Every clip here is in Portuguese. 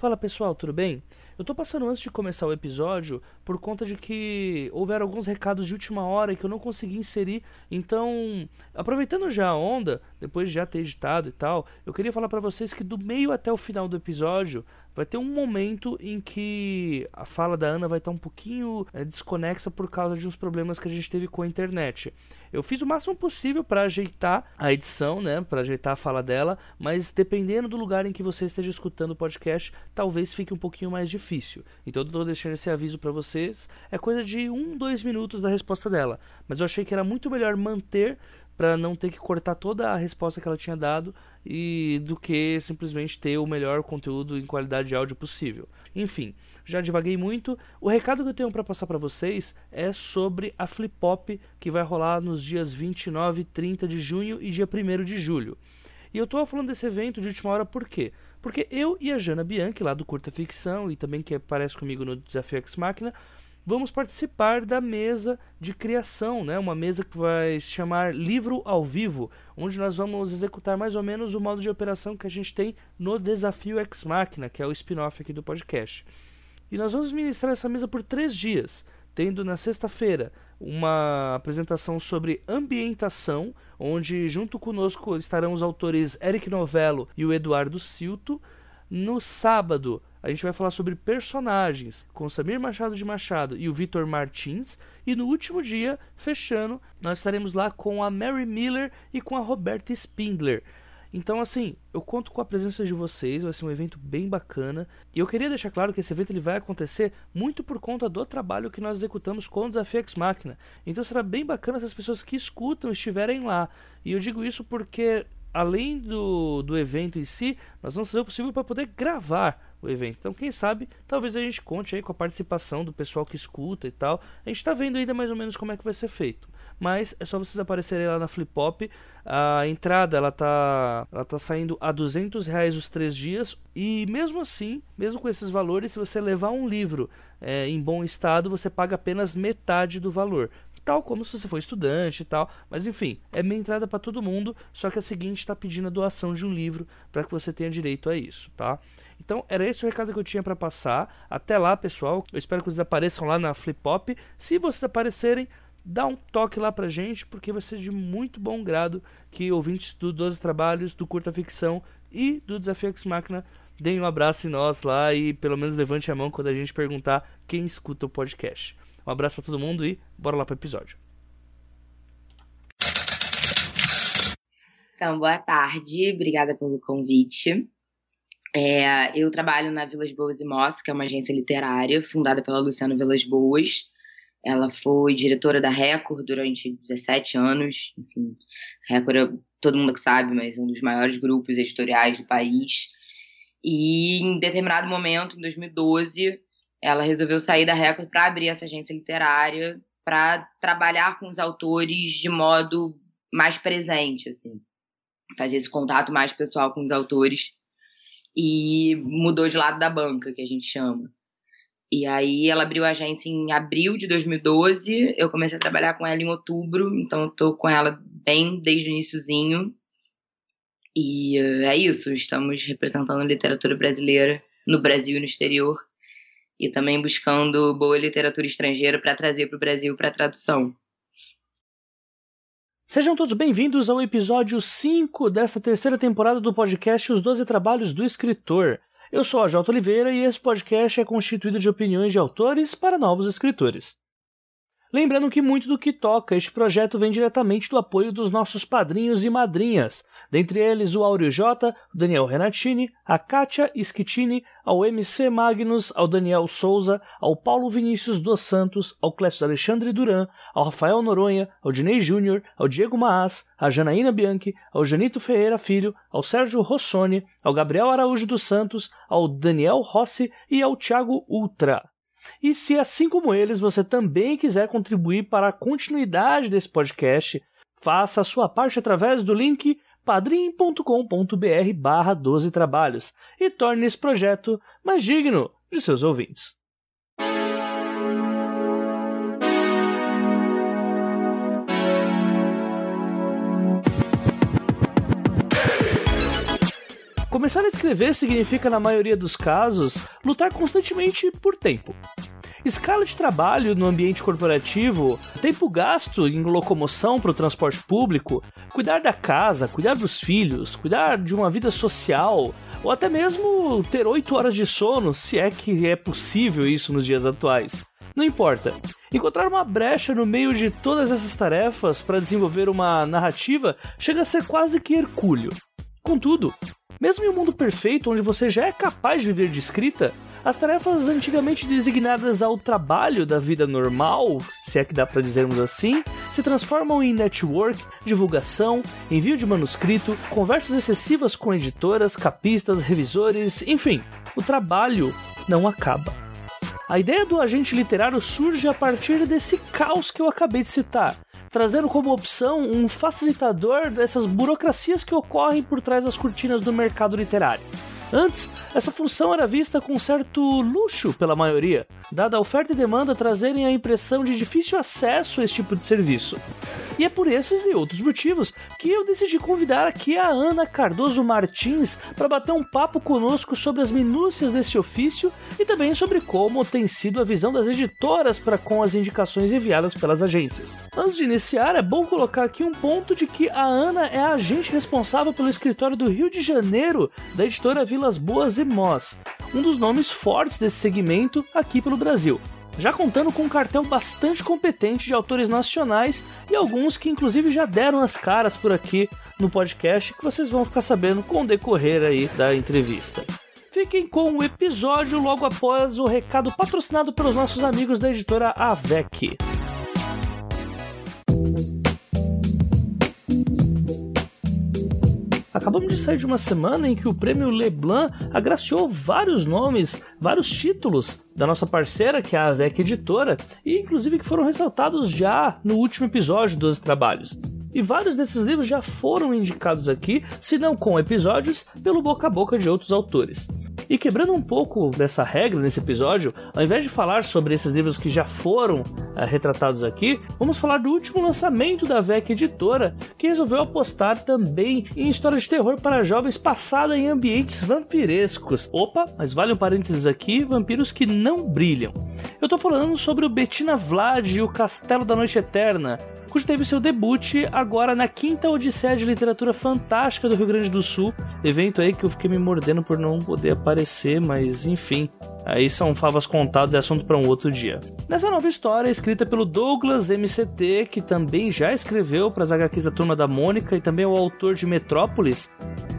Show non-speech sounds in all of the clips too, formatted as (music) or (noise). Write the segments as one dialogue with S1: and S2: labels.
S1: Fala pessoal, tudo bem? Eu tô passando antes de começar o episódio por conta de que houveram alguns recados de última hora que eu não consegui inserir. Então, aproveitando já a onda, depois de já ter editado e tal, eu queria falar para vocês que do meio até o final do episódio vai ter um momento em que a fala da Ana vai estar um pouquinho é, desconexa por causa de uns problemas que a gente teve com a internet. Eu fiz o máximo possível para ajeitar a edição, né, para ajeitar a fala dela, mas dependendo do lugar em que você esteja escutando o podcast, talvez fique um pouquinho mais difícil. Então eu estou deixando esse aviso para vocês. É coisa de um, dois minutos da resposta dela, mas eu achei que era muito melhor manter para não ter que cortar toda a resposta que ela tinha dado e do que simplesmente ter o melhor conteúdo em qualidade de áudio possível. Enfim, já divaguei muito. O recado que eu tenho para passar para vocês é sobre a Flip Pop que vai rolar nos dias 29 e 30 de junho e dia 1 de julho. E eu estou falando desse evento de última hora por quê? Porque eu e a Jana Bianchi, lá do Curta Ficção, e também que aparece comigo no Desafio X Máquina, vamos participar da mesa de criação, né? uma mesa que vai se chamar Livro ao Vivo, onde nós vamos executar mais ou menos o modo de operação que a gente tem no Desafio X Máquina, que é o spin-off aqui do podcast. E nós vamos ministrar essa mesa por três dias, tendo na sexta-feira uma apresentação sobre ambientação, onde junto conosco estarão os autores Eric Novello e o Eduardo Silto. No sábado, a gente vai falar sobre personagens com Samir Machado de Machado e o Vitor Martins. E no último dia, fechando, nós estaremos lá com a Mary Miller e com a Roberta Spindler. Então, assim, eu conto com a presença de vocês, vai ser um evento bem bacana. E eu queria deixar claro que esse evento ele vai acontecer muito por conta do trabalho que nós executamos com o Desafio X Máquina. Então será bem bacana se as pessoas que escutam estiverem lá. E eu digo isso porque, além do, do evento em si, nós vamos fazer o possível para poder gravar o evento. Então, quem sabe, talvez a gente conte aí com a participação do pessoal que escuta e tal. A gente está vendo ainda mais ou menos como é que vai ser feito. Mas é só vocês aparecerem lá na Flip Pop. A entrada ela tá, ela tá saindo a 200 reais os três dias. E mesmo assim, mesmo com esses valores, se você levar um livro é, em bom estado, você paga apenas metade do valor tal como se você for estudante e tal. Mas enfim, é meia entrada para todo mundo, só que a seguinte está pedindo a doação de um livro para que você tenha direito a isso, tá? Então era esse o recado que eu tinha para passar. Até lá, pessoal. Eu espero que vocês apareçam lá na Flip Pop. Se vocês aparecerem, dá um toque lá pra gente, porque vai ser de muito bom grado que ouvintes do 12 Trabalhos, do Curta Ficção e do Desafio X Máquina deem um abraço em nós lá e pelo menos levante a mão quando a gente perguntar quem escuta o podcast. Um abraço para todo mundo e bora lá pro episódio.
S2: Então, boa tarde, obrigada pelo convite. É, eu trabalho na Vilas Boas e Moss, que é uma agência literária fundada pela Luciana Vilas Boas. Ela foi diretora da Record durante 17 anos. Enfim, Record é todo mundo que sabe, mas um dos maiores grupos editoriais do país. E em determinado momento, em 2012, ela resolveu sair da Record para abrir essa agência literária, para trabalhar com os autores de modo mais presente, assim, fazer esse contato mais pessoal com os autores e mudou de lado da banca, que a gente chama. E aí ela abriu a agência em abril de 2012, eu comecei a trabalhar com ela em outubro, então eu tô com ela bem desde o iníciozinho. E uh, é isso, estamos representando a literatura brasileira no Brasil e no exterior e também buscando boa literatura estrangeira para trazer para o Brasil para tradução.
S1: Sejam todos bem-vindos ao episódio 5 desta terceira temporada do podcast Os Doze Trabalhos do Escritor. Eu sou a J. Oliveira e esse podcast é constituído de opiniões de autores para novos escritores. Lembrando que muito do que toca este projeto vem diretamente do apoio dos nossos padrinhos e madrinhas, dentre eles o Áureo J, o Daniel Renatini, a Kátia Schittini, ao MC Magnus, ao Daniel Souza, ao Paulo Vinícius dos Santos, ao Clécio Alexandre Duran, ao Rafael Noronha, ao Dinei Júnior, ao Diego Maas, à Janaína Bianchi, ao Janito Ferreira Filho, ao Sérgio Rossoni, ao Gabriel Araújo dos Santos, ao Daniel Rossi e ao Thiago Ultra. E se, assim como eles, você também quiser contribuir para a continuidade desse podcast, faça a sua parte através do link padrim.com.br barra 12 trabalhos e torne esse projeto mais digno de seus ouvintes. Começar a escrever significa, na maioria dos casos, lutar constantemente por tempo. Escala de trabalho no ambiente corporativo, tempo gasto em locomoção para o transporte público, cuidar da casa, cuidar dos filhos, cuidar de uma vida social, ou até mesmo ter 8 horas de sono, se é que é possível isso nos dias atuais. Não importa. Encontrar uma brecha no meio de todas essas tarefas para desenvolver uma narrativa chega a ser quase que hercúleo. Contudo, mesmo em um mundo perfeito onde você já é capaz de viver de escrita, as tarefas antigamente designadas ao trabalho da vida normal, se é que dá para dizermos assim, se transformam em network, divulgação, envio de manuscrito, conversas excessivas com editoras, capistas, revisores, enfim, o trabalho não acaba. A ideia do agente literário surge a partir desse caos que eu acabei de citar, trazendo como opção um facilitador dessas burocracias que ocorrem por trás das cortinas do mercado literário. Antes, essa função era vista com certo luxo pela maioria, dada a oferta e demanda trazerem a impressão de difícil acesso a esse tipo de serviço. E é por esses e outros motivos que eu decidi convidar aqui a Ana Cardoso Martins para bater um papo conosco sobre as minúcias desse ofício e também sobre como tem sido a visão das editoras para com as indicações enviadas pelas agências. Antes de iniciar, é bom colocar aqui um ponto de que a Ana é a agente responsável pelo escritório do Rio de Janeiro da editora Vilas Boas e Moss, um dos nomes fortes desse segmento aqui pelo Brasil já contando com um cartel bastante competente de autores nacionais e alguns que inclusive já deram as caras por aqui no podcast que vocês vão ficar sabendo com o decorrer aí da entrevista. Fiquem com o episódio logo após o recado patrocinado pelos nossos amigos da editora Avec. Acabamos de sair de uma semana em que o prêmio Leblanc agraciou vários nomes, vários títulos da nossa parceira, que é a AVEC Editora, e inclusive que foram ressaltados já no último episódio dos trabalhos. E vários desses livros já foram indicados aqui, se não com episódios, pelo boca a boca de outros autores. E quebrando um pouco dessa regra nesse episódio, ao invés de falar sobre esses livros que já foram uh, retratados aqui, vamos falar do último lançamento da VEC Editora, que resolveu apostar também em histórias de terror para jovens passada em ambientes vampirescos. Opa, mas vale um parênteses aqui, vampiros que não brilham. Eu tô falando sobre o Bettina Vlad e o Castelo da Noite Eterna, cujo teve seu debut agora na quinta Odisseia de Literatura Fantástica do Rio Grande do Sul. Evento aí que eu fiquei me mordendo por não poder aparecer, mas enfim. Aí são favas contadas, é assunto para um outro dia. Nessa nova história, escrita pelo Douglas MCT, que também já escreveu para as HQs da Turma da Mônica e também é o autor de Metrópolis,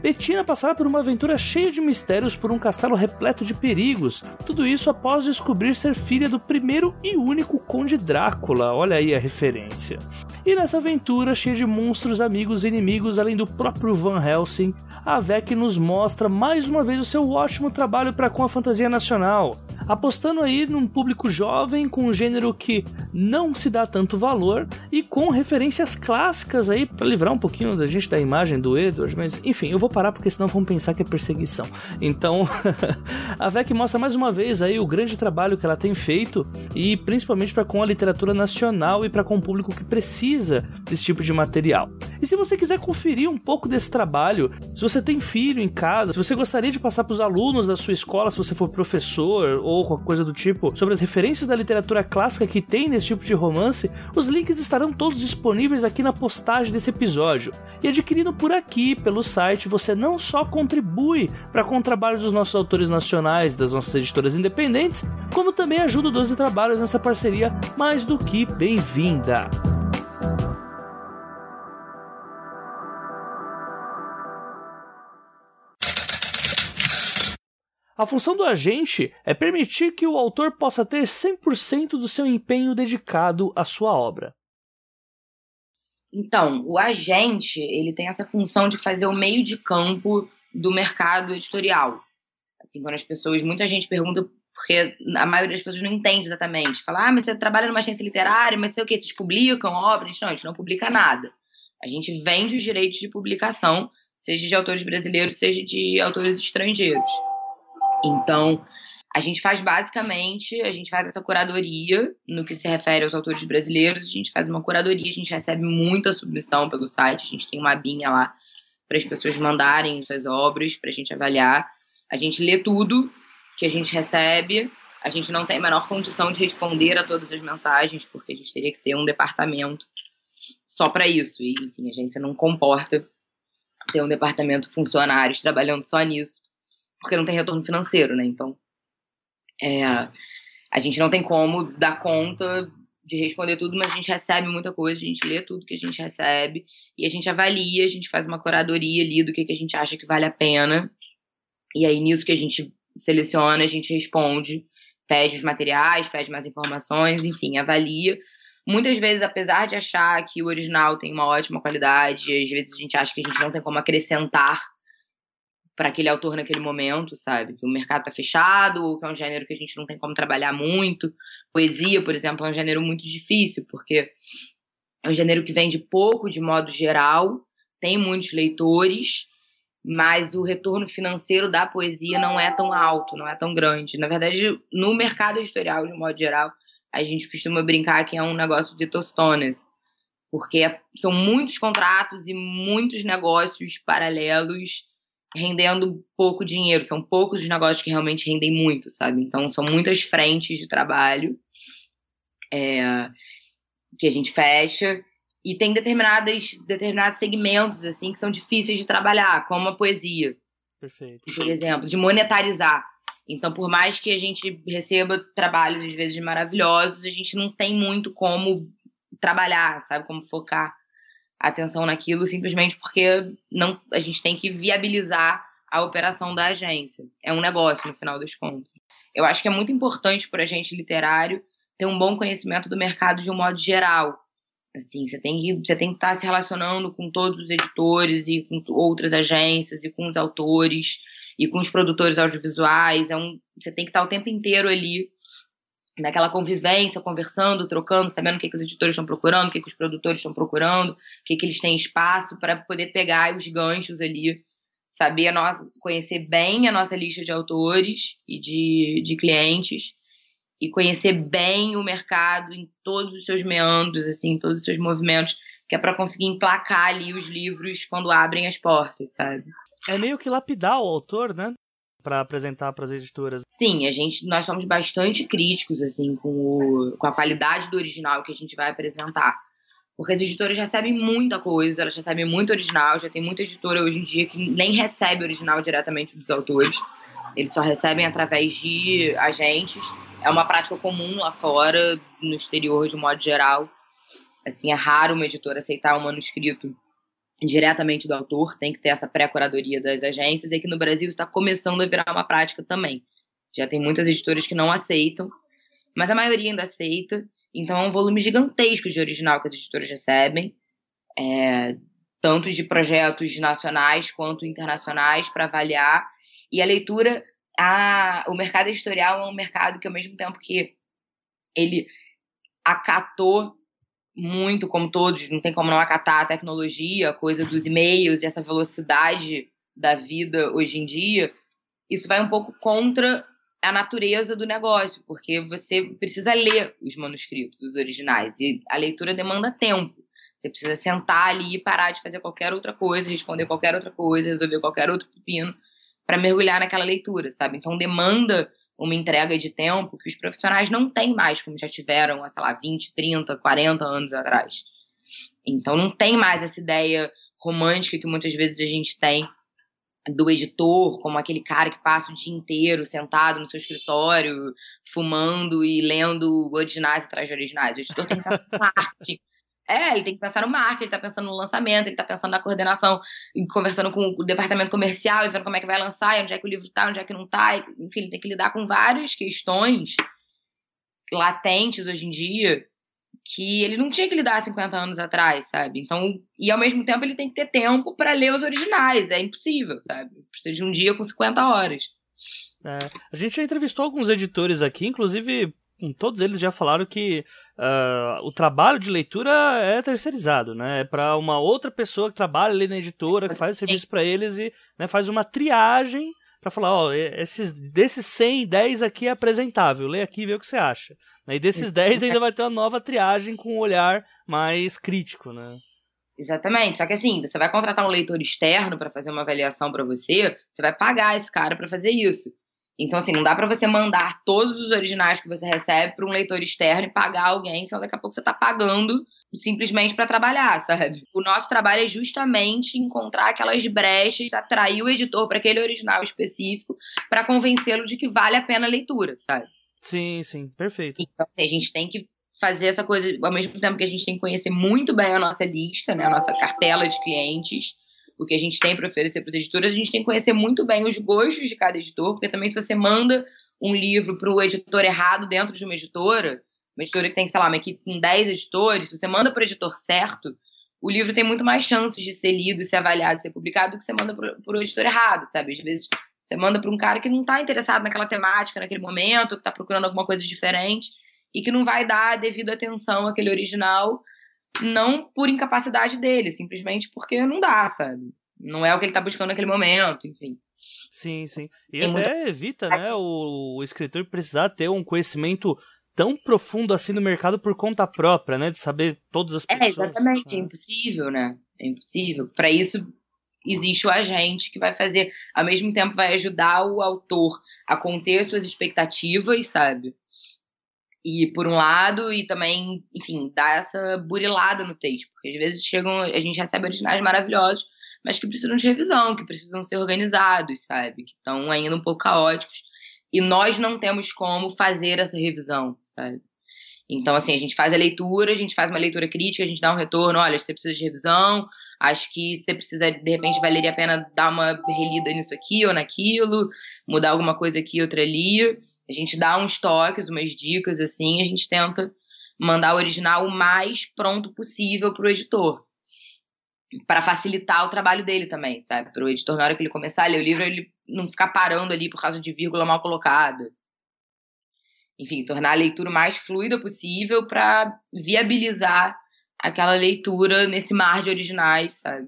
S1: Bettina passará por uma aventura cheia de mistérios por um castelo repleto de perigos. Tudo isso após descobrir ser filha do primeiro e único Conde Drácula. Olha aí a referência. E nessa aventura cheia de monstros, amigos e inimigos, além do próprio Van Helsing, a VEC nos mostra mais uma vez o seu ótimo trabalho para com a fantasia nacional apostando aí num público jovem com um gênero que não se dá tanto valor e com referências clássicas aí para livrar um pouquinho da gente da imagem do Edward, mas enfim, eu vou parar porque senão vão pensar que é perseguição. Então, (laughs) a VEC mostra mais uma vez aí o grande trabalho que ela tem feito e principalmente para com a literatura nacional e para com o público que precisa desse tipo de material. E se você quiser conferir um pouco desse trabalho, se você tem filho em casa, se você gostaria de passar para os alunos da sua escola, se você for professor ou qualquer coisa do tipo, sobre as referências da literatura clássica que tem nesse tipo de romance, os links estarão todos disponíveis aqui na postagem desse episódio. E adquirindo por aqui, pelo site, você não só contribui para com o trabalho dos nossos autores nacionais, das nossas editoras independentes, como também ajuda o 12 Trabalhos nessa parceria mais do que bem-vinda. A função do agente é permitir que o autor possa ter 100% do seu empenho dedicado à sua obra.
S2: Então, o agente, ele tem essa função de fazer o meio de campo do mercado editorial. Assim, quando as pessoas, muita gente pergunta porque a maioria das pessoas não entende exatamente. Fala, ah, mas você trabalha numa agência literária, mas sei o que, vocês publicam obras? Não, a gente não publica nada. A gente vende os direitos de publicação, seja de autores brasileiros, seja de autores estrangeiros. Então, a gente faz basicamente, a gente faz essa curadoria no que se refere aos autores brasileiros, a gente faz uma curadoria, a gente recebe muita submissão pelo site, a gente tem uma abinha lá para as pessoas mandarem suas obras para a gente avaliar. A gente lê tudo que a gente recebe. A gente não tem a menor condição de responder a todas as mensagens, porque a gente teria que ter um departamento só para isso. E, enfim, a agência não comporta ter um departamento funcionários trabalhando só nisso, porque não tem retorno financeiro, né? Então, é, a gente não tem como dar conta de responder tudo, mas a gente recebe muita coisa, a gente lê tudo que a gente recebe e a gente avalia, a gente faz uma curadoria ali do que, que a gente acha que vale a pena. E aí, nisso que a gente seleciona, a gente responde, pede os materiais, pede mais informações, enfim, avalia. Muitas vezes, apesar de achar que o original tem uma ótima qualidade, às vezes a gente acha que a gente não tem como acrescentar para aquele autor naquele momento, sabe? Que o mercado tá fechado, ou que é um gênero que a gente não tem como trabalhar muito. Poesia, por exemplo, é um gênero muito difícil, porque é um gênero que vende pouco de modo geral, tem muitos leitores, mas o retorno financeiro da poesia não é tão alto, não é tão grande. Na verdade, no mercado editorial, de modo geral, a gente costuma brincar que é um negócio de tostonas, porque são muitos contratos e muitos negócios paralelos rendendo pouco dinheiro. São poucos os negócios que realmente rendem muito, sabe? Então, são muitas frentes de trabalho é, que a gente fecha. E tem determinadas, determinados segmentos, assim, que são difíceis de trabalhar, como a poesia.
S1: Perfeito.
S2: Por exemplo, de monetarizar. Então, por mais que a gente receba trabalhos, às vezes, maravilhosos, a gente não tem muito como trabalhar, sabe? Como focar atenção naquilo simplesmente porque não, a gente tem que viabilizar a operação da agência. É um negócio, no final das contas. Eu acho que é muito importante para a gente literário ter um bom conhecimento do mercado de um modo geral. Assim, você tem que você tem que estar tá se relacionando com todos os editores e com outras agências e com os autores e com os produtores audiovisuais. É um, você tem que estar tá o tempo inteiro ali naquela convivência, conversando, trocando, sabendo o que, que os editores estão procurando, o que, que os produtores estão procurando, o que, que eles têm espaço para poder pegar os ganchos ali, saber a nossa, conhecer bem a nossa lista de autores e de, de clientes e conhecer bem o mercado em todos os seus meandros, assim, todos os seus movimentos, que é para conseguir emplacar ali os livros quando abrem as portas, sabe?
S1: É meio que lapidar o autor, né? Para apresentar para as editoras?
S2: Sim, a gente, nós somos bastante críticos assim com, o, com a qualidade do original que a gente vai apresentar. Porque as editoras recebem muita coisa, elas recebem muito original, já tem muita editora hoje em dia que nem recebe original diretamente dos autores. Eles só recebem através de agentes. É uma prática comum lá fora, no exterior de modo geral. Assim, é raro uma editora aceitar um manuscrito diretamente do autor, tem que ter essa pré-curadoria das agências, e aqui no Brasil está começando a virar uma prática também. Já tem muitas editoras que não aceitam, mas a maioria ainda aceita, então é um volume gigantesco de original que as editoras recebem, é, tanto de projetos nacionais quanto internacionais para avaliar, e a leitura, a, o mercado editorial é um mercado que ao mesmo tempo que ele acatou muito, como todos, não tem como não acatar a tecnologia, a coisa dos e-mails e essa velocidade da vida hoje em dia, isso vai um pouco contra a natureza do negócio, porque você precisa ler os manuscritos, os originais, e a leitura demanda tempo. Você precisa sentar ali e parar de fazer qualquer outra coisa, responder qualquer outra coisa, resolver qualquer outro pepino para mergulhar naquela leitura, sabe? Então demanda uma entrega de tempo que os profissionais não têm mais, como já tiveram, sei lá, 20, 30, 40 anos atrás. Então não tem mais essa ideia romântica que muitas vezes a gente tem do editor, como aquele cara que passa o dia inteiro sentado no seu escritório, fumando e lendo originais atrás de originais. O editor tem que estar (laughs) marketing, é, ele tem que pensar no marketing, ele tá pensando no lançamento, ele tá pensando na coordenação, conversando com o departamento comercial e vendo como é que vai lançar, onde é que o livro tá, onde é que não tá. Enfim, ele tem que lidar com várias questões latentes hoje em dia que ele não tinha que lidar 50 anos atrás, sabe? Então, e ao mesmo tempo ele tem que ter tempo para ler os originais, é impossível, sabe? Precisa de um dia com 50 horas.
S1: É, a gente já entrevistou alguns editores aqui, inclusive todos eles já falaram que uh, o trabalho de leitura é terceirizado, né? É para uma outra pessoa que trabalha ali na editora, que faz serviço para eles e né, faz uma triagem para falar, ó, esses, desses 100, 10 aqui é apresentável, lê aqui e vê o que você acha. E desses 10 ainda vai ter uma nova triagem com um olhar mais crítico, né?
S2: Exatamente. Só que assim, você vai contratar um leitor externo para fazer uma avaliação para você, você vai pagar esse cara para fazer isso. Então, assim, não dá para você mandar todos os originais que você recebe para um leitor externo e pagar alguém, senão daqui a pouco você está pagando simplesmente para trabalhar, sabe? O nosso trabalho é justamente encontrar aquelas brechas, atrair o editor para aquele original específico, para convencê-lo de que vale a pena a leitura, sabe?
S1: Sim, sim, perfeito.
S2: Então, assim, a gente tem que fazer essa coisa, ao mesmo tempo que a gente tem que conhecer muito bem a nossa lista, né, a nossa cartela de clientes, o que a gente tem para oferecer para os editores, a gente tem que conhecer muito bem os gostos de cada editor, porque também se você manda um livro para o editor errado dentro de uma editora, uma editora que tem, sei lá, uma equipe com 10 editores, se você manda para o editor certo, o livro tem muito mais chances de ser lido, ser avaliado, ser publicado do que você manda para o editor errado, sabe? Às vezes você manda para um cara que não está interessado naquela temática, naquele momento, que está procurando alguma coisa diferente e que não vai dar a devida atenção àquele original, não por incapacidade dele, simplesmente porque não dá, sabe? Não é o que ele está buscando naquele momento, enfim.
S1: Sim, sim. E Tem até muita... evita, né, o, o escritor precisar ter um conhecimento tão profundo assim no mercado por conta própria, né? De saber todas as é, pessoas.
S2: É, exatamente. É impossível, né? É impossível. Para isso existe o agente que vai fazer, ao mesmo tempo vai ajudar o autor a conter suas expectativas, sabe? E por um lado, e também, enfim, dar essa burilada no texto, porque às vezes chegam, a gente recebe originais maravilhosos, mas que precisam de revisão, que precisam ser organizados, sabe? Que estão ainda um pouco caóticos. E nós não temos como fazer essa revisão, sabe? Então, assim, a gente faz a leitura, a gente faz uma leitura crítica, a gente dá um retorno, olha, você precisa de revisão, acho que você precisa, de repente, valeria a pena dar uma relida nisso aqui ou naquilo, mudar alguma coisa aqui, outra ali. A gente dá uns toques, umas dicas, assim, a gente tenta mandar o original o mais pronto possível para o editor. Para facilitar o trabalho dele também, sabe? Para o editor, na hora que ele começar a ler o livro, ele não ficar parando ali por causa de vírgula mal colocada. Enfim, tornar a leitura o mais fluida possível para viabilizar aquela leitura nesse mar de originais, sabe?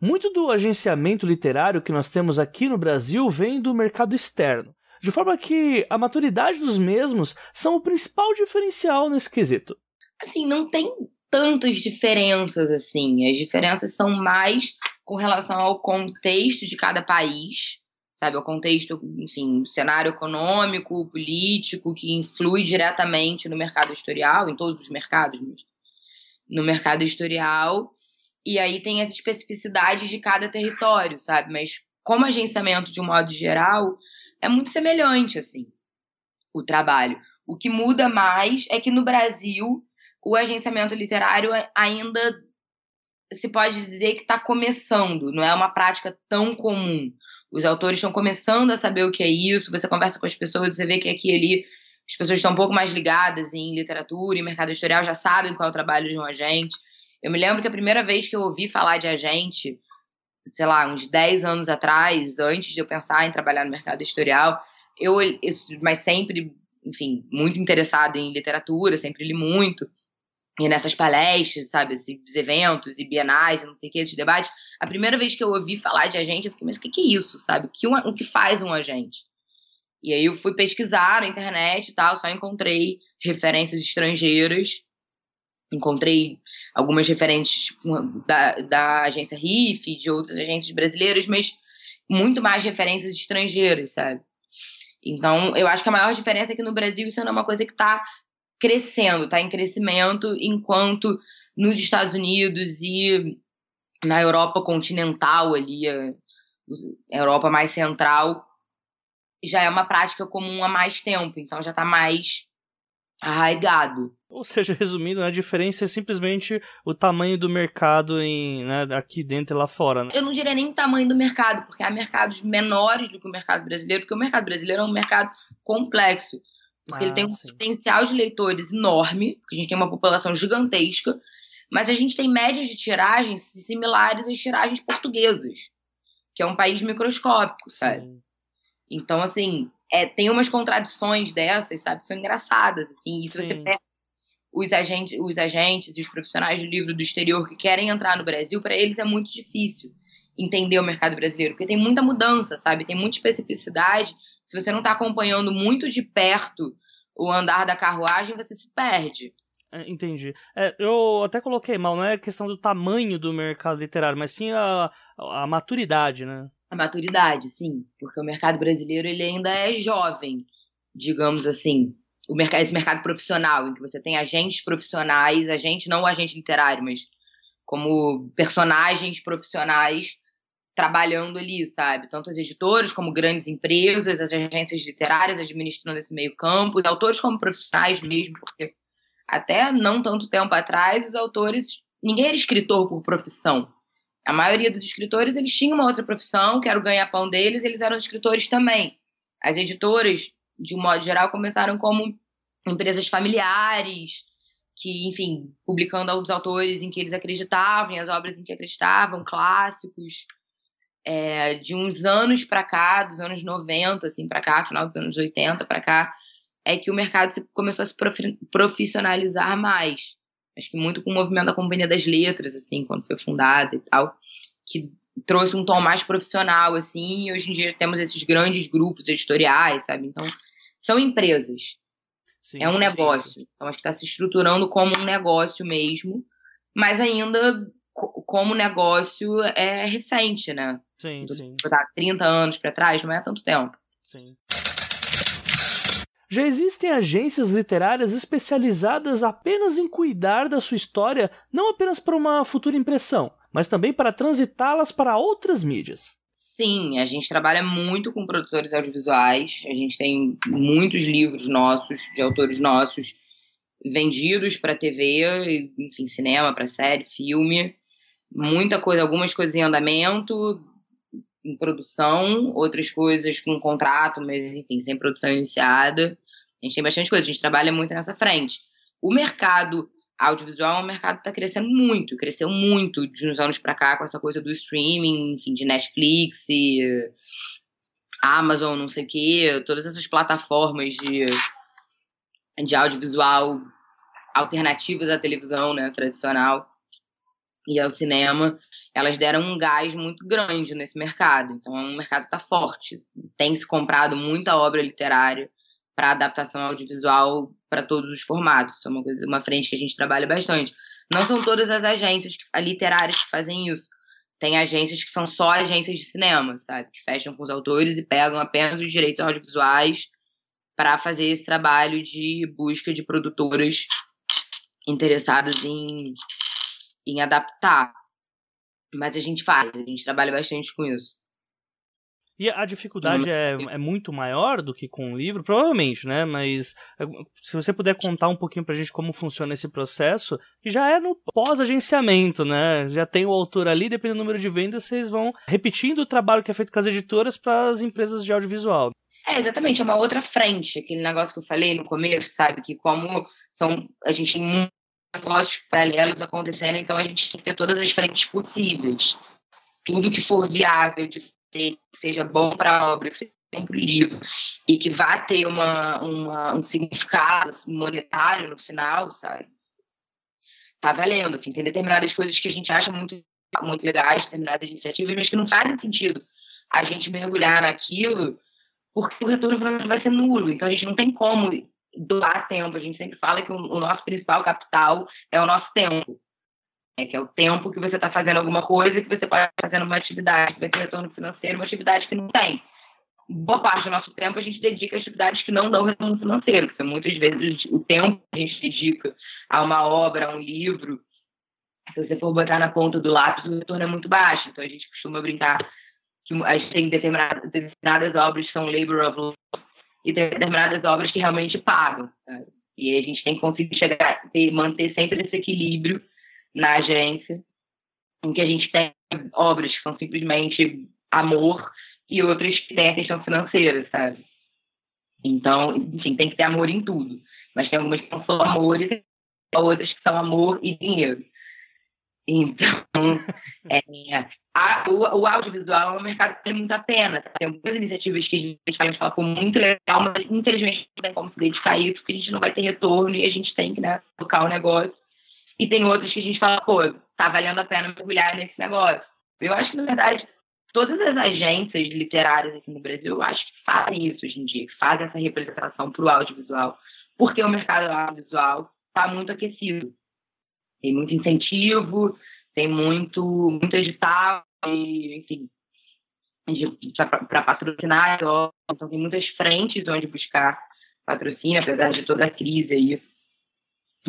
S1: Muito do agenciamento literário que nós temos aqui no Brasil vem do mercado externo, de forma que a maturidade dos mesmos são o principal diferencial nesse quesito.
S2: Assim, não tem tantas diferenças assim. As diferenças são mais com relação ao contexto de cada país, sabe? O contexto, enfim, cenário econômico, político, que influi diretamente no mercado editorial, em todos os mercados, no mercado editorial. E aí tem as especificidades de cada território, sabe? Mas como agenciamento de um modo geral, é muito semelhante, assim, o trabalho. O que muda mais é que no Brasil o agenciamento literário ainda se pode dizer que está começando, não é uma prática tão comum. Os autores estão começando a saber o que é isso, você conversa com as pessoas, você vê que aqui e ali as pessoas estão um pouco mais ligadas em literatura e mercado editorial, já sabem qual é o trabalho de um agente. Eu me lembro que a primeira vez que eu ouvi falar de agente, sei lá, uns 10 anos atrás, antes de eu pensar em trabalhar no mercado editorial, eu, eu mas sempre, enfim, muito interessada em literatura, sempre li muito. E nessas palestras, sabe, esses eventos e bienais, não sei o que, esses debates, a primeira vez que eu ouvi falar de agente, eu fiquei, mas o que, que é isso, sabe? O que, um, o que faz um agente? E aí eu fui pesquisar na internet e tal, só encontrei referências estrangeiras encontrei algumas referentes tipo, da, da agência RIF, de outras agências brasileiras, mas muito mais referências estrangeiras, sabe? Então, eu acho que a maior diferença é que no Brasil isso não é uma coisa que está crescendo, está em crescimento, enquanto nos Estados Unidos e na Europa continental ali, a Europa mais central, já é uma prática comum há mais tempo, então já está mais arraigado.
S1: Ou seja, resumindo, a diferença é simplesmente o tamanho do mercado em, né, aqui dentro e lá fora. Né?
S2: Eu não diria nem tamanho do mercado, porque há mercados menores do que o mercado brasileiro, porque o mercado brasileiro é um mercado complexo. Porque ah, ele tem um sim. potencial de leitores enorme, porque a gente tem uma população gigantesca, mas a gente tem médias de tiragens similares às tiragens portuguesas, que é um país microscópico, sabe? Sim. Então, assim, é, tem umas contradições dessas, sabe? São engraçadas, assim. E se você pega os agentes, os agentes e os profissionais do livro do exterior que querem entrar no Brasil, para eles é muito difícil entender o mercado brasileiro, porque tem muita mudança, sabe? Tem muita especificidade. Se você não está acompanhando muito de perto o andar da carruagem, você se perde.
S1: É, entendi. É, eu até coloquei mal, não é questão do tamanho do mercado literário, mas sim a, a maturidade, né?
S2: A maturidade, sim, porque o mercado brasileiro ele ainda é jovem, digamos assim. O mercado, esse mercado profissional, em que você tem agentes profissionais, agentes, não agente literário, mas como personagens profissionais trabalhando ali, sabe? Tanto as editoras como grandes empresas, as agências literárias administrando esse meio campo, os autores como profissionais mesmo, porque até não tanto tempo atrás os autores, ninguém era escritor por profissão. A maioria dos escritores, eles tinham uma outra profissão, que era o ganha-pão deles, eles eram escritores também. As editoras, de um modo geral, começaram como empresas familiares, que, enfim, publicando os autores em que eles acreditavam, as obras em que acreditavam, clássicos. É, de uns anos para cá, dos anos 90, assim, para cá, final dos anos 80 para cá, é que o mercado começou a se profissionalizar mais acho que muito com o movimento da Companhia das Letras, assim, quando foi fundada e tal, que trouxe um tom mais profissional, assim, e hoje em dia temos esses grandes grupos editoriais, sabe? Então, são empresas. Sim, é um negócio. Sim. Então, acho que está se estruturando como um negócio mesmo, mas ainda como negócio é recente, né?
S1: Sim, sim.
S2: 30 anos para trás, não é tanto tempo.
S1: Sim. Já existem agências literárias especializadas apenas em cuidar da sua história, não apenas para uma futura impressão, mas também para transitá-las para outras mídias.
S2: Sim, a gente trabalha muito com produtores audiovisuais, a gente tem muitos livros nossos, de autores nossos, vendidos para TV, enfim, cinema, para série, filme, muita coisa, algumas coisas em andamento, em produção, outras coisas com contrato, mas enfim, sem produção iniciada. A gente tem bastante coisa, a gente trabalha muito nessa frente. O mercado audiovisual é um mercado que está crescendo muito, cresceu muito de uns anos para cá com essa coisa do streaming, enfim, de Netflix, Amazon, não sei o quê, todas essas plataformas de, de audiovisual alternativas à televisão, né, tradicional e ao cinema, elas deram um gás muito grande nesse mercado. Então, o mercado está forte. Tem se comprado muita obra literária para adaptação audiovisual para todos os formatos. Isso é uma, coisa, uma frente que a gente trabalha bastante. Não são todas as agências literárias que fazem isso. Tem agências que são só agências de cinema, sabe? Que fecham com os autores e pegam apenas os direitos audiovisuais para fazer esse trabalho de busca de produtoras interessadas em em adaptar. Mas a gente faz, a gente trabalha bastante com isso.
S1: E a dificuldade é, é, muito maior do que com o livro? Provavelmente, né? Mas é, se você puder contar um pouquinho pra gente como funciona esse processo, que já é no pós-agenciamento, né? Já tem o autor ali, dependendo do número de vendas, vocês vão repetindo o trabalho que é feito com as editoras para as empresas de audiovisual.
S2: É, exatamente, é uma outra frente, aquele negócio que eu falei no começo, sabe? Que como são. A gente tem negócios paralelos acontecendo, então a gente tem que ter todas as frentes possíveis. Tudo que for viável de ter, que seja bom para a obra, que seja bom para o livro, e que vá ter uma, uma, um significado monetário no final, sabe? Tá valendo, assim, tem determinadas coisas que a gente acha muito, muito legais, determinadas iniciativas, mas que não fazem sentido a gente mergulhar naquilo, porque o retorno vai ser nulo, então a gente não tem como doar tempo. A gente sempre fala que o, nosso principal capital é o nosso tempo. É, que é o tempo que você está fazendo alguma coisa que você pode estar fazendo uma atividade que vai ter retorno financeiro, uma atividade que não tem. Boa parte do nosso tempo a gente dedica a atividades que não dão retorno financeiro, porque muitas vezes o tempo que a gente dedica a uma obra, a um livro, se você for botar na ponta do lápis, o retorno é muito baixo. Então a gente costuma brincar que a gente tem determinadas obras que são labor of love, e determinadas obras que realmente pagam. Sabe? E a gente tem que conseguir chegar, ter, manter sempre esse equilíbrio na agência, em que a gente tem obras que são simplesmente amor e outras que têm a questão financeira, sabe? Então, enfim, tem que ter amor em tudo. Mas tem algumas que são só amor e outras que são amor e dinheiro. Então, (laughs) é, a, o, o, audiovisual é um mercado que tem muita pena. Tá? Tem algumas iniciativas que a gente fala, a gente fala com muito legal, mas infelizmente não tem como se dedicar a isso, porque a gente não vai ter retorno e a gente tem que né, tocar o negócio. E tem outras que a gente fala, pô, tá valendo a pena mergulhar nesse negócio. Eu acho que, na verdade, todas as agências literárias aqui no Brasil, eu acho que fazem isso hoje em dia, fazem essa representação para o audiovisual, porque o mercado audiovisual está muito aquecido. Tem muito incentivo, tem muito, muito edital, enfim, para patrocinar, então tem muitas frentes onde buscar patrocínio, apesar de toda a crise aí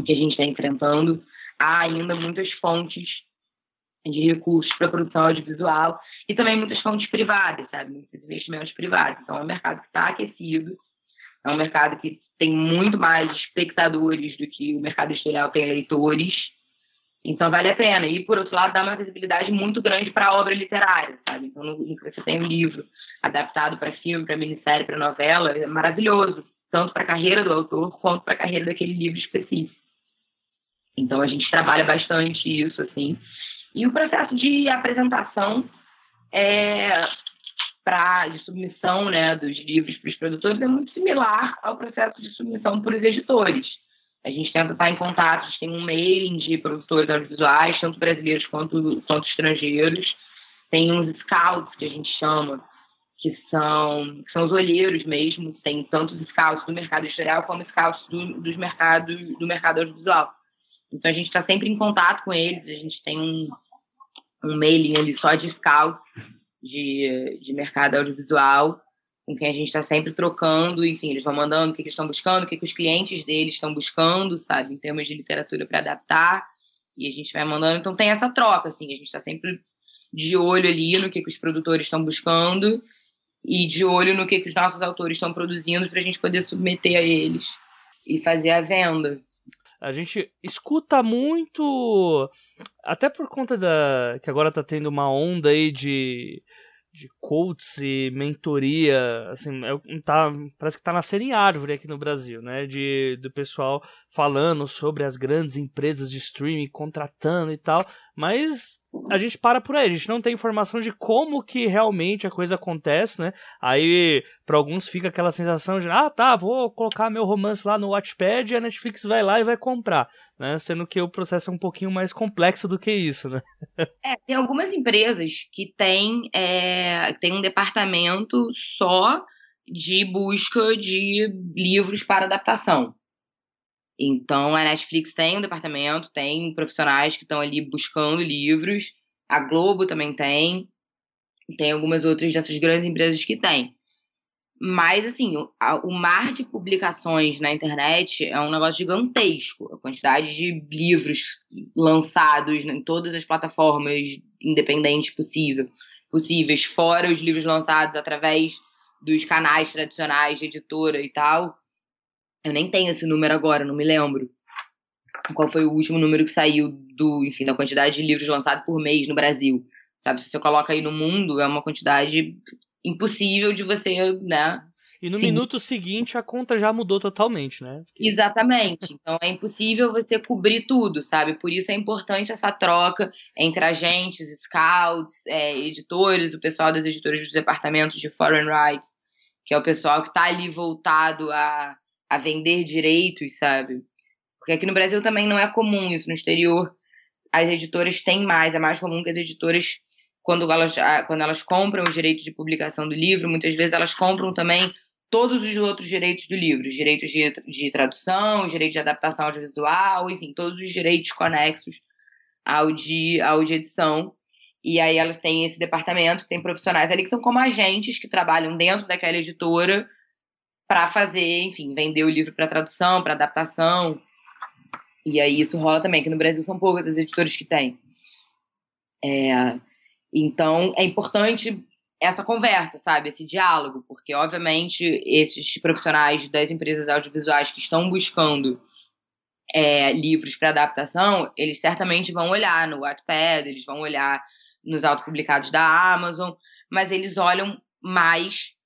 S2: que a gente está enfrentando, há ainda muitas fontes de recursos para produção audiovisual e também muitas fontes privadas, sabe? Muitos investimentos privados. Então, é um mercado que está aquecido, é um mercado que tem muito mais espectadores do que o mercado editorial tem leitores. Então, vale a pena. E, por outro lado, dá uma visibilidade muito grande para a obra literária, sabe? Então, no, no você tem um livro adaptado para filme, para minissérie, para novela, é maravilhoso, tanto para a carreira do autor quanto para a carreira daquele livro específico. Então, a gente trabalha bastante isso, assim. E o processo de apresentação é, pra, de submissão né, dos livros para os produtores é muito similar ao processo de submissão para os editores. A gente tenta estar em contato, a gente tem um mailing de produtores audiovisuais, tanto brasileiros quanto, quanto estrangeiros. Tem uns scouts que a gente chama, que são, que são os olheiros mesmo. Tem tantos scouts do mercado editorial como scouts do, dos mercados, do mercado audiovisual. Então a gente está sempre em contato com eles, a gente tem um, um mailing ali só de scouts de, de mercado audiovisual, quem a gente está sempre trocando, enfim, eles vão mandando o que, que estão buscando, o que, que os clientes deles estão buscando, sabe, em termos de literatura para adaptar, e a gente vai mandando, então tem essa troca, assim, a gente está sempre de olho ali no que, que os produtores estão buscando e de olho no que, que os nossos autores estão produzindo para a gente poder submeter a eles e fazer a venda.
S1: A gente escuta muito, até por conta da que agora tá tendo uma onda aí de de coaches e mentoria, assim, é, tá, parece que tá nascendo em árvore aqui no Brasil, né? De, do pessoal falando sobre as grandes empresas de streaming contratando e tal, mas a gente para por aí, a gente não tem informação de como que realmente a coisa acontece, né? Aí, para alguns fica aquela sensação de, ah, tá, vou colocar meu romance lá no Watchpad e a Netflix vai lá e vai comprar, né? Sendo que o processo é um pouquinho mais complexo do que isso, né? (laughs)
S2: É, tem algumas empresas que têm, é, tem um departamento só de busca de livros para adaptação. Então, a Netflix tem um departamento, tem profissionais que estão ali buscando livros, a Globo também tem, tem algumas outras dessas grandes empresas que têm. Mas, assim, o, a, o, mar de publicações na internet é um negócio gigantesco. A quantidade de livros lançados em todas as plataformas independentes possível, possíveis, fora os livros lançados através dos canais tradicionais de editora e tal, eu nem tenho esse número agora, não me lembro. Qual foi o último número que saiu do, enfim, da quantidade de livros lançados por mês no Brasil? Sabe, se você coloca aí no mundo, é uma quantidade impossível de você, né?
S1: E no seguir. minuto seguinte a conta já mudou totalmente, né?
S2: Porque... Exatamente. Então é impossível você cobrir tudo, sabe? Por isso é importante essa troca entre agentes, scouts, é, editores, o pessoal das editoras dos departamentos de foreign rights, que é o pessoal que está ali voltado a a vender direitos, sabe? Porque aqui no Brasil também não é comum isso. No exterior, as editoras têm mais. É mais comum que as editoras, quando elas, quando elas compram os direitos de publicação do livro, muitas vezes elas compram também todos os outros direitos do livro. Os direitos de, de tradução, os direitos de adaptação audiovisual, enfim, todos os direitos conexos ao de, ao de edição. E aí elas têm esse departamento, tem profissionais ali que são como agentes que trabalham dentro daquela editora para fazer, enfim, vender o livro para tradução, para adaptação. E aí isso rola também, que no Brasil são poucas as editoras que têm. É, então é importante essa conversa, sabe, esse diálogo, porque obviamente esses profissionais das empresas audiovisuais que estão buscando é, livros para adaptação, eles certamente vão olhar no Wattpad, eles vão olhar nos autopublicados da Amazon, mas eles olham mais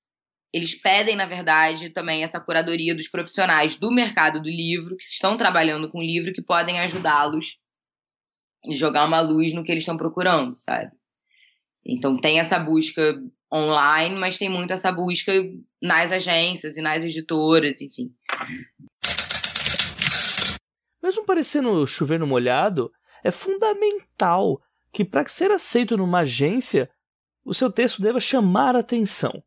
S2: eles pedem, na verdade, também essa curadoria dos profissionais do mercado do livro, que estão trabalhando com livro, que podem ajudá-los e jogar uma luz no que eles estão procurando, sabe? Então tem essa busca online, mas tem muito essa busca nas agências e nas editoras, enfim.
S1: Mesmo parecendo chover no molhado, é fundamental que para ser aceito numa agência, o seu texto deva chamar atenção.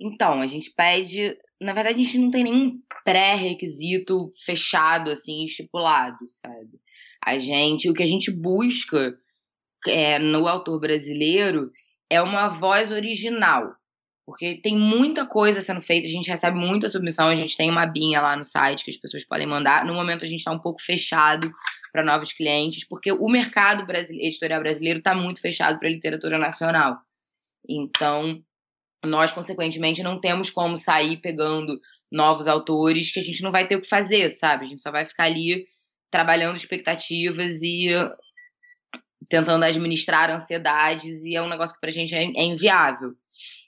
S2: Então, a gente pede. Na verdade, a gente não tem nenhum pré-requisito fechado, assim, estipulado, sabe? A gente. O que a gente busca é, no autor brasileiro é uma voz original. Porque tem muita coisa sendo feita, a gente recebe muita submissão, a gente tem uma binha lá no site que as pessoas podem mandar. No momento a gente está um pouco fechado para novos clientes, porque o mercado brasileiro, editorial brasileiro está muito fechado para literatura nacional. Então, nós, consequentemente, não temos como sair pegando novos autores que a gente não vai ter o que fazer, sabe? A gente só vai ficar ali trabalhando expectativas e tentando administrar ansiedades, e é um negócio que pra gente é, é inviável.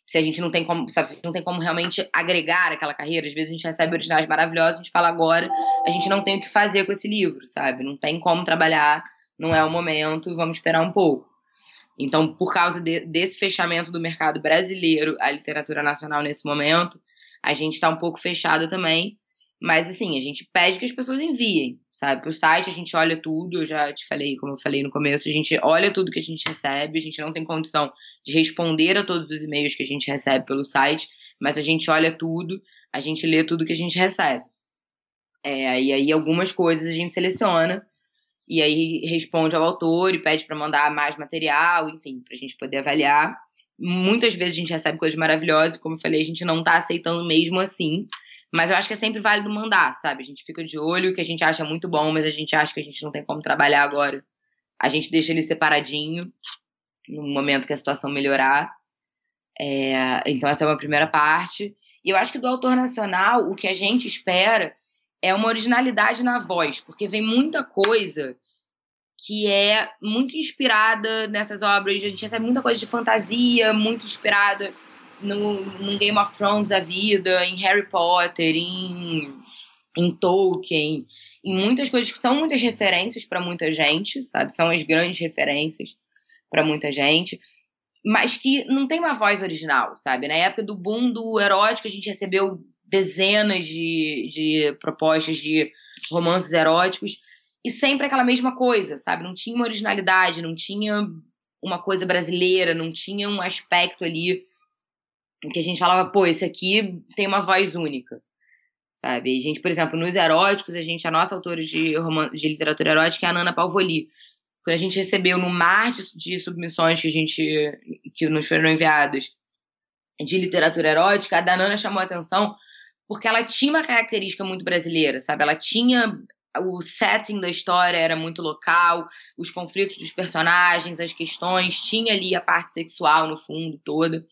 S2: Se a gente não tem como, sabe, se não tem como realmente agregar aquela carreira, às vezes a gente recebe originais maravilhosos, a gente fala agora, a gente não tem o que fazer com esse livro, sabe? Não tem como trabalhar, não é o momento, vamos esperar um pouco. Então, por causa de, desse fechamento do mercado brasileiro, a literatura nacional nesse momento, a gente está um pouco fechado também. Mas, assim, a gente pede que as pessoas enviem, sabe? Para o site, a gente olha tudo. Eu já te falei, como eu falei no começo, a gente olha tudo que a gente recebe. A gente não tem condição de responder a todos os e-mails que a gente recebe pelo site, mas a gente olha tudo, a gente lê tudo que a gente recebe. É, e aí, algumas coisas a gente seleciona e aí responde ao autor e pede para mandar mais material, enfim, para a gente poder avaliar. Muitas vezes a gente recebe coisas maravilhosas, como eu falei, a gente não está aceitando mesmo assim. Mas eu acho que é sempre válido mandar, sabe? A gente fica de olho, que a gente acha muito bom, mas a gente acha que a gente não tem como trabalhar agora. A gente deixa ele separadinho no momento que a situação melhorar. É, então, essa é uma primeira parte. E eu acho que do autor nacional, o que a gente espera é uma originalidade na voz, porque vem muita coisa que é muito inspirada nessas obras. A gente recebe muita coisa de fantasia, muito inspirada no, no Game of Thrones da vida, em Harry Potter, em, em Tolkien, em muitas coisas que são muitas referências para muita gente, sabe? São as grandes referências para muita gente, mas que não tem uma voz original, sabe? Na época do boom do erótico, a gente recebeu dezenas de, de propostas de romances eróticos e sempre aquela mesma coisa, sabe? Não tinha uma originalidade, não tinha uma coisa brasileira, não tinha um aspecto ali que a gente falava, pô, esse aqui tem uma voz única, sabe? A gente, por exemplo, nos eróticos, a gente, a nossa autora de, de literatura erótica é a Nana Palvoli. Quando a gente recebeu no mar de, de submissões que a gente, que nos foram enviadas de literatura erótica, a da Nana chamou a atenção porque ela tinha uma característica muito brasileira, sabe? Ela tinha o setting da história era muito local, os conflitos dos personagens, as questões, tinha ali a parte sexual no fundo toda,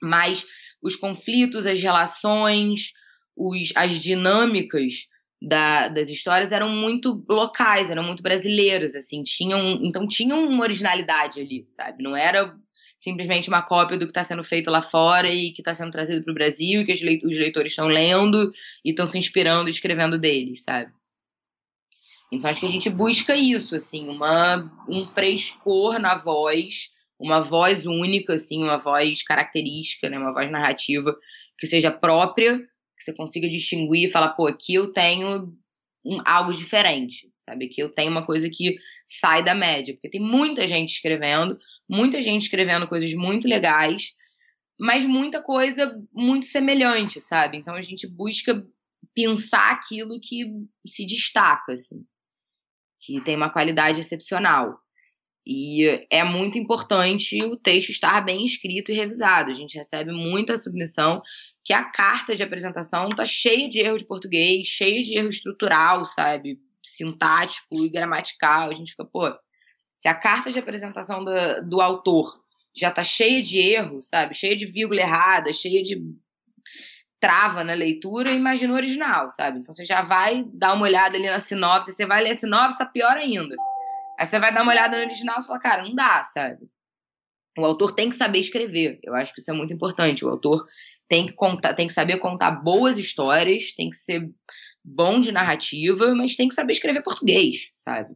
S2: mas os conflitos, as relações, os, as dinâmicas da, das histórias eram muito locais, eram muito brasileiras, assim, tinham, então tinham uma originalidade ali, sabe? Não era simplesmente uma cópia do que está sendo feito lá fora e que está sendo trazido para o Brasil e que os leitores estão lendo e estão se inspirando e escrevendo deles, sabe? Então acho que a gente busca isso, assim, uma, um frescor na voz, uma voz única, assim, uma voz característica, né, uma voz narrativa que seja própria, que você consiga distinguir e falar, pô, aqui eu tenho um, algo diferente, sabe? Que eu tenho uma coisa que sai da média, porque tem muita gente escrevendo, muita gente escrevendo coisas muito legais, mas muita coisa muito semelhante, sabe? Então a gente busca pensar aquilo que se destaca, assim, que tem uma qualidade excepcional. E é muito importante o texto estar bem escrito e revisado. A gente recebe muita submissão que a carta de apresentação tá cheia de erro de português, cheia de erro estrutural, sabe? Sintático e gramatical. A gente fica, pô, se a carta de apresentação do, do autor já tá cheia de erro, sabe? Cheia de vírgula errada, cheia de trava na leitura, imagina o original, sabe? Então você já vai dar uma olhada ali na sinopse, você vai ler a sinopse, tá pior ainda. Aí você vai dar uma olhada no original e fala, cara, não dá, sabe? O autor tem que saber escrever. Eu acho que isso é muito importante. O autor tem que contar, tem que saber contar boas histórias, tem que ser bom de narrativa, mas tem que saber escrever português, sabe?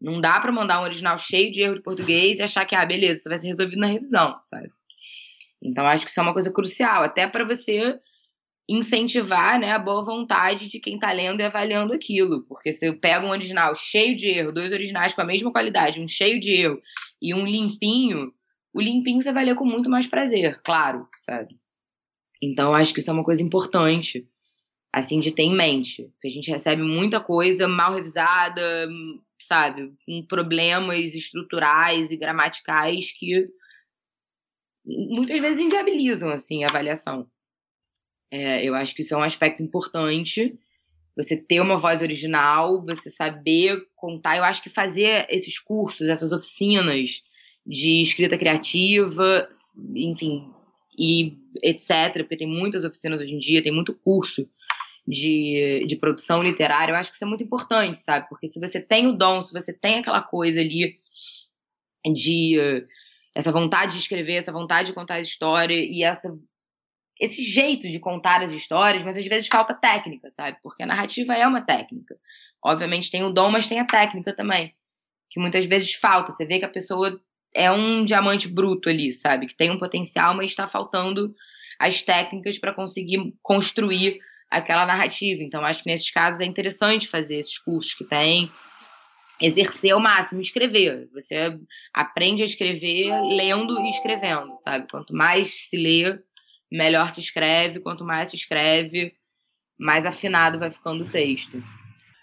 S2: Não dá para mandar um original cheio de erro de português e achar que, ah, beleza, isso vai ser resolvido na revisão, sabe? Então, acho que isso é uma coisa crucial, até para você incentivar né, a boa vontade de quem está lendo e avaliando aquilo. Porque se eu pego um original cheio de erro, dois originais com a mesma qualidade, um cheio de erro e um limpinho, o limpinho você vai ler com muito mais prazer, claro, sabe? Então, acho que isso é uma coisa importante, assim, de ter em mente. Porque a gente recebe muita coisa mal revisada, sabe, com problemas estruturais e gramaticais que muitas vezes inviabilizam, assim, a avaliação. É, eu acho que isso é um aspecto importante. Você ter uma voz original, você saber contar. Eu acho que fazer esses cursos, essas oficinas de escrita criativa, enfim, e etc., porque tem muitas oficinas hoje em dia, tem muito curso de, de produção literária, eu acho que isso é muito importante, sabe? Porque se você tem o dom, se você tem aquela coisa ali de essa vontade de escrever, essa vontade de contar as histórias e essa esse jeito de contar as histórias, mas às vezes falta técnica, sabe? Porque a narrativa é uma técnica. Obviamente tem o dom, mas tem a técnica também, que muitas vezes falta. Você vê que a pessoa é um diamante bruto ali, sabe? Que tem um potencial, mas está faltando as técnicas para conseguir construir aquela narrativa. Então, acho que nesses casos é interessante fazer esses cursos que tem, exercer ao máximo, escrever. Você aprende a escrever lendo e escrevendo, sabe? Quanto mais se lê, melhor se escreve. Quanto mais se escreve, mais afinado vai ficando o texto.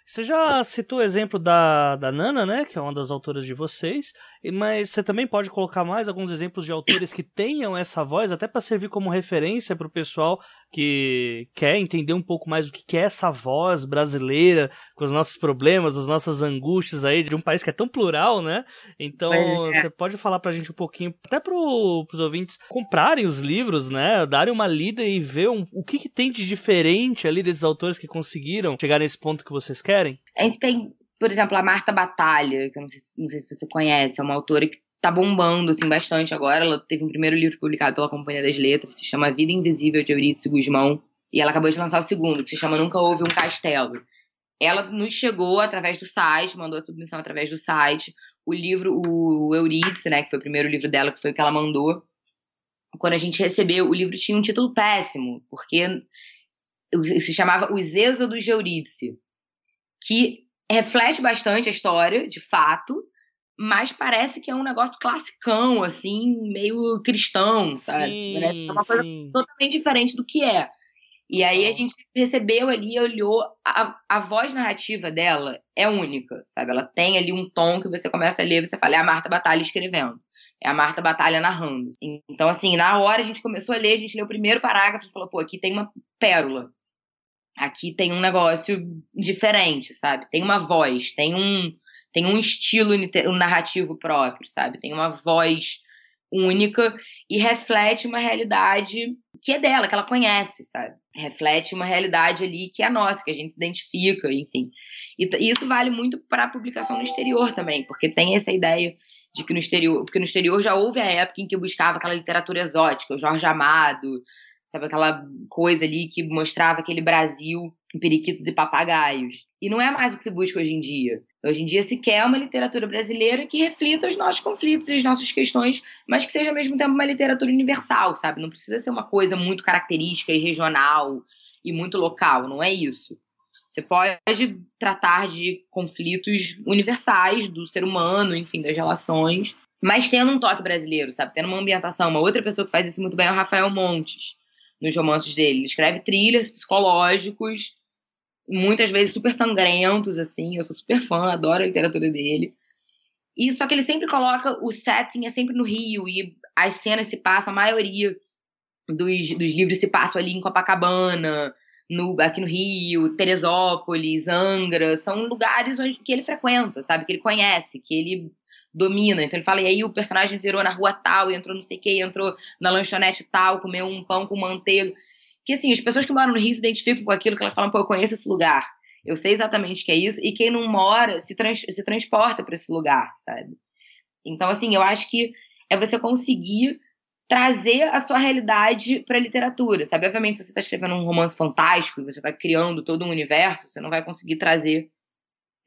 S1: Você já citou o exemplo da, da Nana, né? Que é uma das autoras de vocês. Mas você também pode colocar mais alguns exemplos de autores que tenham essa voz, até para servir como referência para o pessoal que quer entender um pouco mais o que é essa voz brasileira, com os nossos problemas, as nossas angústias aí, de um país que é tão plural, né? Então, é. você pode falar para a gente um pouquinho, até para os ouvintes comprarem os livros, né? Darem uma lida e ver um, o que, que tem de diferente ali desses autores que conseguiram chegar nesse ponto que vocês querem.
S2: A gente tem por exemplo, a Marta Batalha, que eu não sei, não sei se você conhece, é uma autora que tá bombando, assim, bastante agora. Ela teve um primeiro livro publicado pela Companhia das Letras, se chama Vida Invisível, de Eurídice Guzmão. E ela acabou de lançar o segundo, que se chama Nunca Houve um Castelo. Ela nos chegou através do site, mandou a submissão através do site. O livro, o Eurídice, né, que foi o primeiro livro dela, que foi o que ela mandou. Quando a gente recebeu, o livro tinha um título péssimo, porque se chamava Os Êxodos de Eurídice, que reflete bastante a história, de fato, mas parece que é um negócio classicão, assim, meio cristão, sabe? Sim, é uma coisa sim. totalmente diferente do que é. E aí a gente recebeu ali, olhou, a, a voz narrativa dela é única, sabe? Ela tem ali um tom que você começa a ler, você fala, é a Marta Batalha escrevendo. É a Marta Batalha narrando. Então, assim, na hora a gente começou a ler, a gente leu o primeiro parágrafo e falou, pô, aqui tem uma pérola. Aqui tem um negócio diferente, sabe? Tem uma voz, tem um, tem um estilo narrativo próprio, sabe? Tem uma voz única e reflete uma realidade que é dela, que ela conhece, sabe? Reflete uma realidade ali que é nossa, que a gente se identifica, enfim. E isso vale muito para a publicação no exterior também, porque tem essa ideia de que no exterior, porque no exterior já houve a época em que buscava aquela literatura exótica, o Jorge Amado, sabe? Aquela coisa ali que mostrava aquele Brasil em periquitos e papagaios. E não é mais o que se busca hoje em dia. Hoje em dia se quer uma literatura brasileira que reflita os nossos conflitos e as nossas questões, mas que seja ao mesmo tempo uma literatura universal, sabe? Não precisa ser uma coisa muito característica e regional e muito local, não é isso. Você pode tratar de conflitos universais do ser humano, enfim, das relações, mas tendo um toque brasileiro, sabe? Tendo uma ambientação. Uma outra pessoa que faz isso muito bem é o Rafael Montes nos romances dele. Ele escreve thrillers psicológicos, muitas vezes super sangrentos, assim. Eu sou super fã, adoro a literatura dele. E só que ele sempre coloca o setting é sempre no Rio e as cenas se passam, a maioria dos, dos livros se passam ali em Copacabana, no, aqui no Rio, Teresópolis, Angra, são lugares onde, que ele frequenta, sabe? Que ele conhece, que ele domina. Então ele fala, e aí o personagem virou na rua tal, entrou não sei o que, entrou na lanchonete tal, comeu um pão com manteiga. Que assim, as pessoas que moram no Rio se identificam com aquilo que elas falam, pô, eu conheço esse lugar. Eu sei exatamente o que é isso. E quem não mora se, trans, se transporta para esse lugar, sabe? Então, assim, eu acho que é você conseguir trazer a sua realidade para a literatura, sabe? Obviamente, se você está escrevendo um romance fantástico e você está criando todo um universo, você não vai conseguir trazer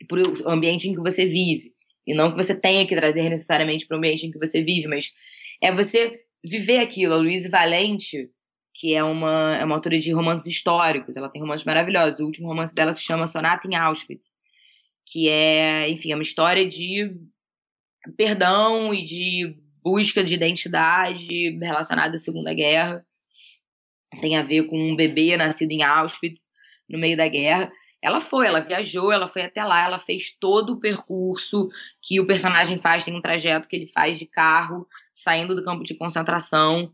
S2: para o ambiente em que você vive. E não que você tenha que trazer necessariamente para o ambiente em que você vive, mas é você viver aquilo. A Luísa Valente, que é uma, é uma autora de romances históricos, ela tem romances maravilhosos. O último romance dela se chama Sonata em Auschwitz, que é, enfim, é uma história de perdão e de busca de identidade relacionada à Segunda Guerra. tem a ver com um bebê nascido em Auschwitz no meio da guerra. Ela foi, ela viajou, ela foi até lá, ela fez todo o percurso que o personagem faz, tem um trajeto que ele faz de carro, saindo do campo de concentração,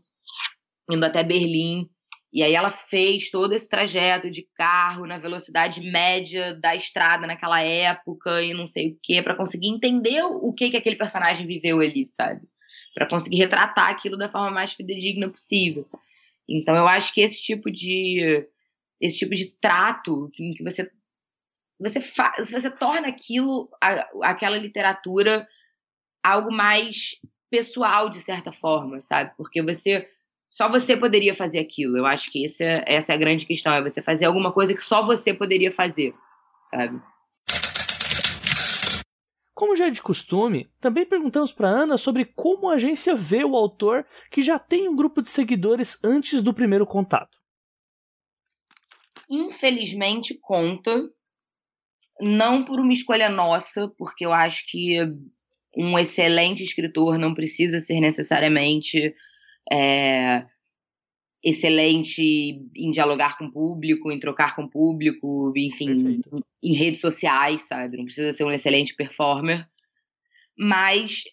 S2: indo até Berlim. E aí ela fez todo esse trajeto de carro na velocidade média da estrada naquela época e não sei o quê, para conseguir entender o que que aquele personagem viveu ali, sabe? Para conseguir retratar aquilo da forma mais fidedigna possível. Então eu acho que esse tipo de esse tipo de trato em que você você faz, você torna aquilo aquela literatura algo mais pessoal de certa forma, sabe? Porque você só você poderia fazer aquilo. Eu acho que essa, essa é a grande questão, é você fazer alguma coisa que só você poderia fazer, sabe?
S1: Como já é de costume, também perguntamos para Ana sobre como a agência vê o autor que já tem um grupo de seguidores antes do primeiro contato.
S2: Infelizmente conta, não por uma escolha nossa, porque eu acho que um excelente escritor não precisa ser necessariamente é, excelente em dialogar com o público, em trocar com o público, enfim, em, em redes sociais, sabe? Não precisa ser um excelente performer, mas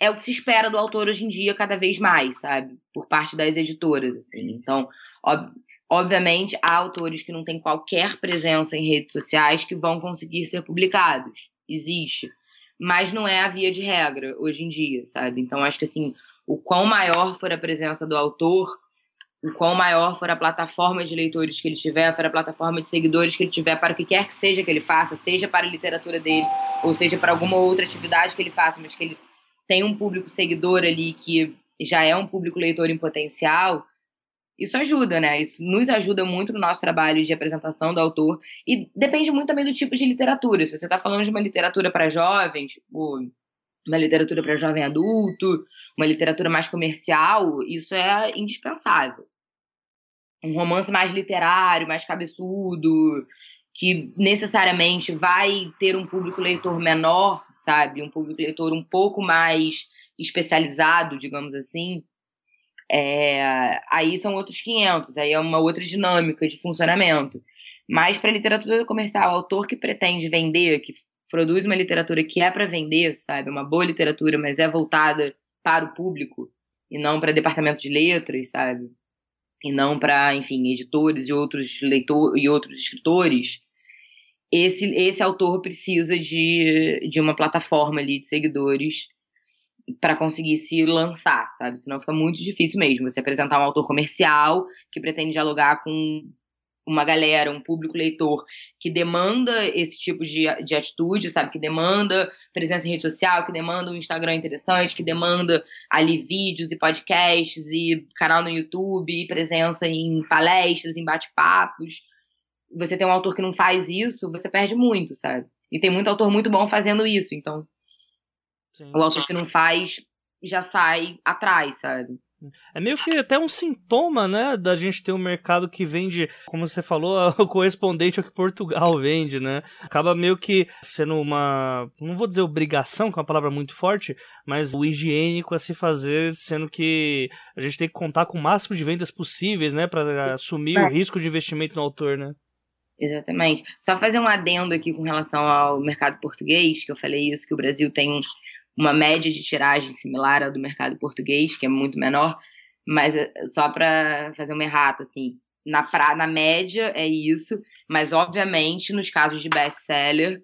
S2: é o que se espera do autor hoje em dia cada vez mais, sabe? Por parte das editoras, assim. Então, ob obviamente, há autores que não têm qualquer presença em redes sociais que vão conseguir ser publicados. Existe. Mas não é a via de regra hoje em dia, sabe? Então, acho que, assim, o quão maior for a presença do autor, o quão maior for a plataforma de leitores que ele tiver, for a plataforma de seguidores que ele tiver, para o que quer que seja que ele faça, seja para a literatura dele, ou seja para alguma outra atividade que ele faça, mas que ele tem um público seguidor ali que já é um público leitor em potencial, isso ajuda, né? Isso nos ajuda muito no nosso trabalho de apresentação do autor. E depende muito também do tipo de literatura. Se você está falando de uma literatura para jovens, tipo, uma literatura para jovem adulto, uma literatura mais comercial, isso é indispensável. Um romance mais literário, mais cabeçudo, que necessariamente vai ter um público leitor menor, sabe? Um público leitor um pouco mais especializado, digamos assim. É, aí são outros 500, aí é uma outra dinâmica de funcionamento. Mas para literatura comercial, autor que pretende vender, que produz uma literatura que é para vender, sabe? Uma boa literatura, mas é voltada para o público e não para departamento de letras, sabe? E não para, enfim, editores e outros leitores e outros escritores. Esse, esse autor precisa de, de uma plataforma ali de seguidores para conseguir se lançar, sabe? Senão fica muito difícil mesmo você apresentar um autor comercial que pretende dialogar com uma galera, um público leitor que demanda esse tipo de, de atitude, sabe? Que demanda presença em rede social, que demanda um Instagram interessante, que demanda ali vídeos e podcasts e canal no YouTube, e presença em palestras, em bate-papos. Você tem um autor que não faz isso, você perde muito, sabe? E tem muito autor muito bom fazendo isso, então Sim. O autor que não faz já sai atrás, sabe?
S1: É meio que até um sintoma, né, da gente ter um mercado que vende, como você falou, (laughs) o correspondente ao que Portugal vende, né? Acaba meio que sendo uma, não vou dizer obrigação, que é uma palavra muito forte, mas o higiênico a se fazer, sendo que a gente tem que contar com o máximo de vendas possíveis, né, para assumir é. o risco de investimento no autor, né?
S2: Exatamente. Só fazer um adendo aqui com relação ao mercado português, que eu falei isso, que o Brasil tem uma média de tiragem similar à do mercado português, que é muito menor, mas é, só para fazer uma errata, assim, na, pra, na média é isso, mas obviamente nos casos de best-seller,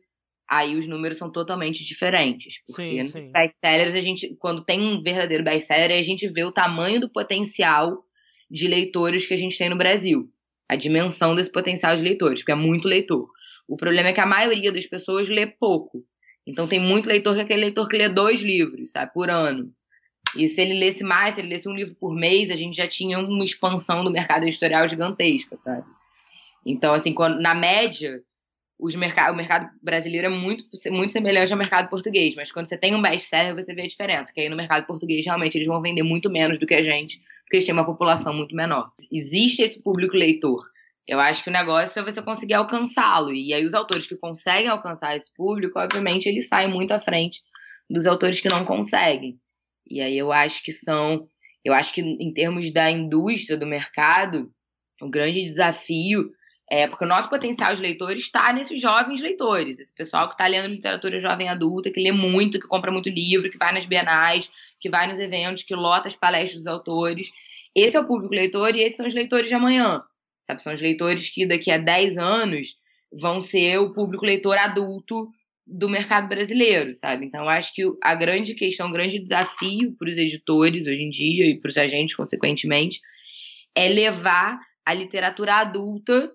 S2: aí os números são totalmente diferentes. Porque sim, nos best-sellers, a gente, quando tem um verdadeiro best-seller, a gente vê o tamanho do potencial de leitores que a gente tem no Brasil. A dimensão desse potencial de leitores, porque é muito leitor. O problema é que a maioria das pessoas lê pouco. Então tem muito leitor que é aquele leitor que lê dois livros, sabe, por ano. E se ele lesse mais, se ele lesse um livro por mês, a gente já tinha uma expansão do mercado editorial gigantesca, sabe? Então, assim, quando, na média, os mercado, o mercado brasileiro é muito, muito semelhante ao mercado português, mas quando você tem um best-seller, você vê a diferença, que aí no mercado português, realmente, eles vão vender muito menos do que a gente, porque eles têm uma população muito menor. Existe esse público leitor, eu acho que o negócio é você conseguir alcançá-lo. E aí os autores que conseguem alcançar esse público, obviamente, eles saem muito à frente dos autores que não conseguem. E aí eu acho que são, eu acho que em termos da indústria do mercado, O grande desafio é porque o nosso potencial de leitores está nesses jovens leitores, esse pessoal que está lendo literatura jovem adulta, que lê muito, que compra muito livro, que vai nas bienais, que vai nos eventos, que lota as palestras dos autores. Esse é o público leitor e esses são os leitores de amanhã. Sabe? São os leitores que daqui a 10 anos vão ser o público leitor adulto do mercado brasileiro, sabe? Então, acho que a grande questão, o grande desafio para os editores hoje em dia e para os agentes, consequentemente, é levar a literatura adulta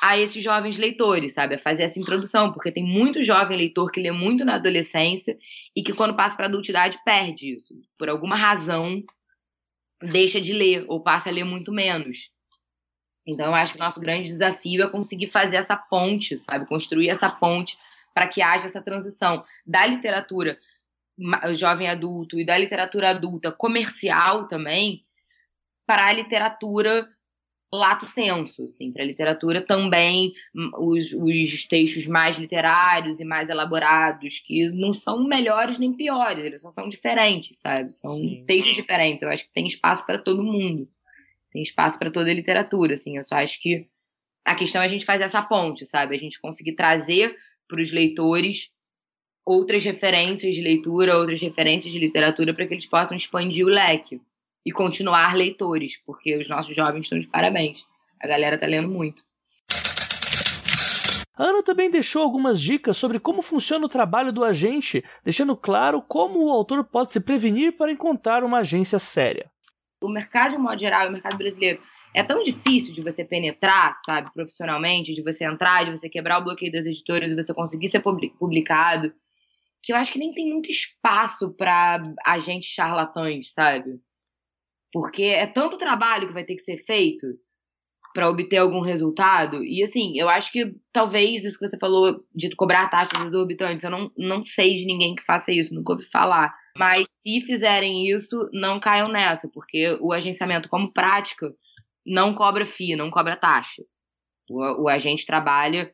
S2: a esses jovens leitores, sabe? A fazer essa introdução, porque tem muito jovem leitor que lê muito na adolescência e que quando passa para a adultidade perde isso. Por alguma razão, deixa de ler ou passa a ler muito menos. Então, eu acho que o nosso grande desafio é conseguir fazer essa ponte, sabe? Construir essa ponte para que haja essa transição da literatura jovem adulto e da literatura adulta comercial também para a literatura lato senso, assim, para a literatura também os, os textos mais literários e mais elaborados, que não são melhores nem piores, eles só são diferentes, sabe? São Sim. textos diferentes. Eu acho que tem espaço para todo mundo. Tem espaço para toda a literatura, assim. Eu só acho que a questão é a gente fazer essa ponte, sabe? A gente conseguir trazer para os leitores outras referências de leitura, outras referências de literatura para que eles possam expandir o leque e continuar leitores, porque os nossos jovens estão de parabéns. A galera está lendo muito.
S1: A Ana também deixou algumas dicas sobre como funciona o trabalho do agente, deixando claro como o autor pode se prevenir para encontrar uma agência séria.
S2: O mercado, de modo geral, o mercado brasileiro, é tão difícil de você penetrar, sabe, profissionalmente, de você entrar, de você quebrar o bloqueio das editoras, de você conseguir ser publicado, que eu acho que nem tem muito espaço para agentes charlatães, sabe? Porque é tanto trabalho que vai ter que ser feito para obter algum resultado. E assim, eu acho que talvez isso que você falou de cobrar taxas exorbitantes, eu não, não sei de ninguém que faça isso, nunca ouvi falar. Mas se fizerem isso, não caiam nessa, porque o agenciamento, como prática, não cobra FII, não cobra taxa. O, o agente trabalha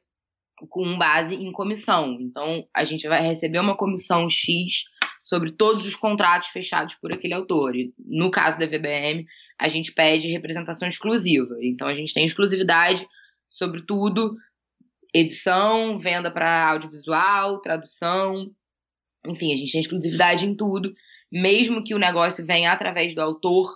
S2: com base em comissão. Então, a gente vai receber uma comissão X sobre todos os contratos fechados por aquele autor. E, no caso da VBM, a gente pede representação exclusiva. Então, a gente tem exclusividade sobre tudo: edição, venda para audiovisual, tradução. Enfim, a gente tem exclusividade em tudo. Mesmo que o negócio venha através do autor,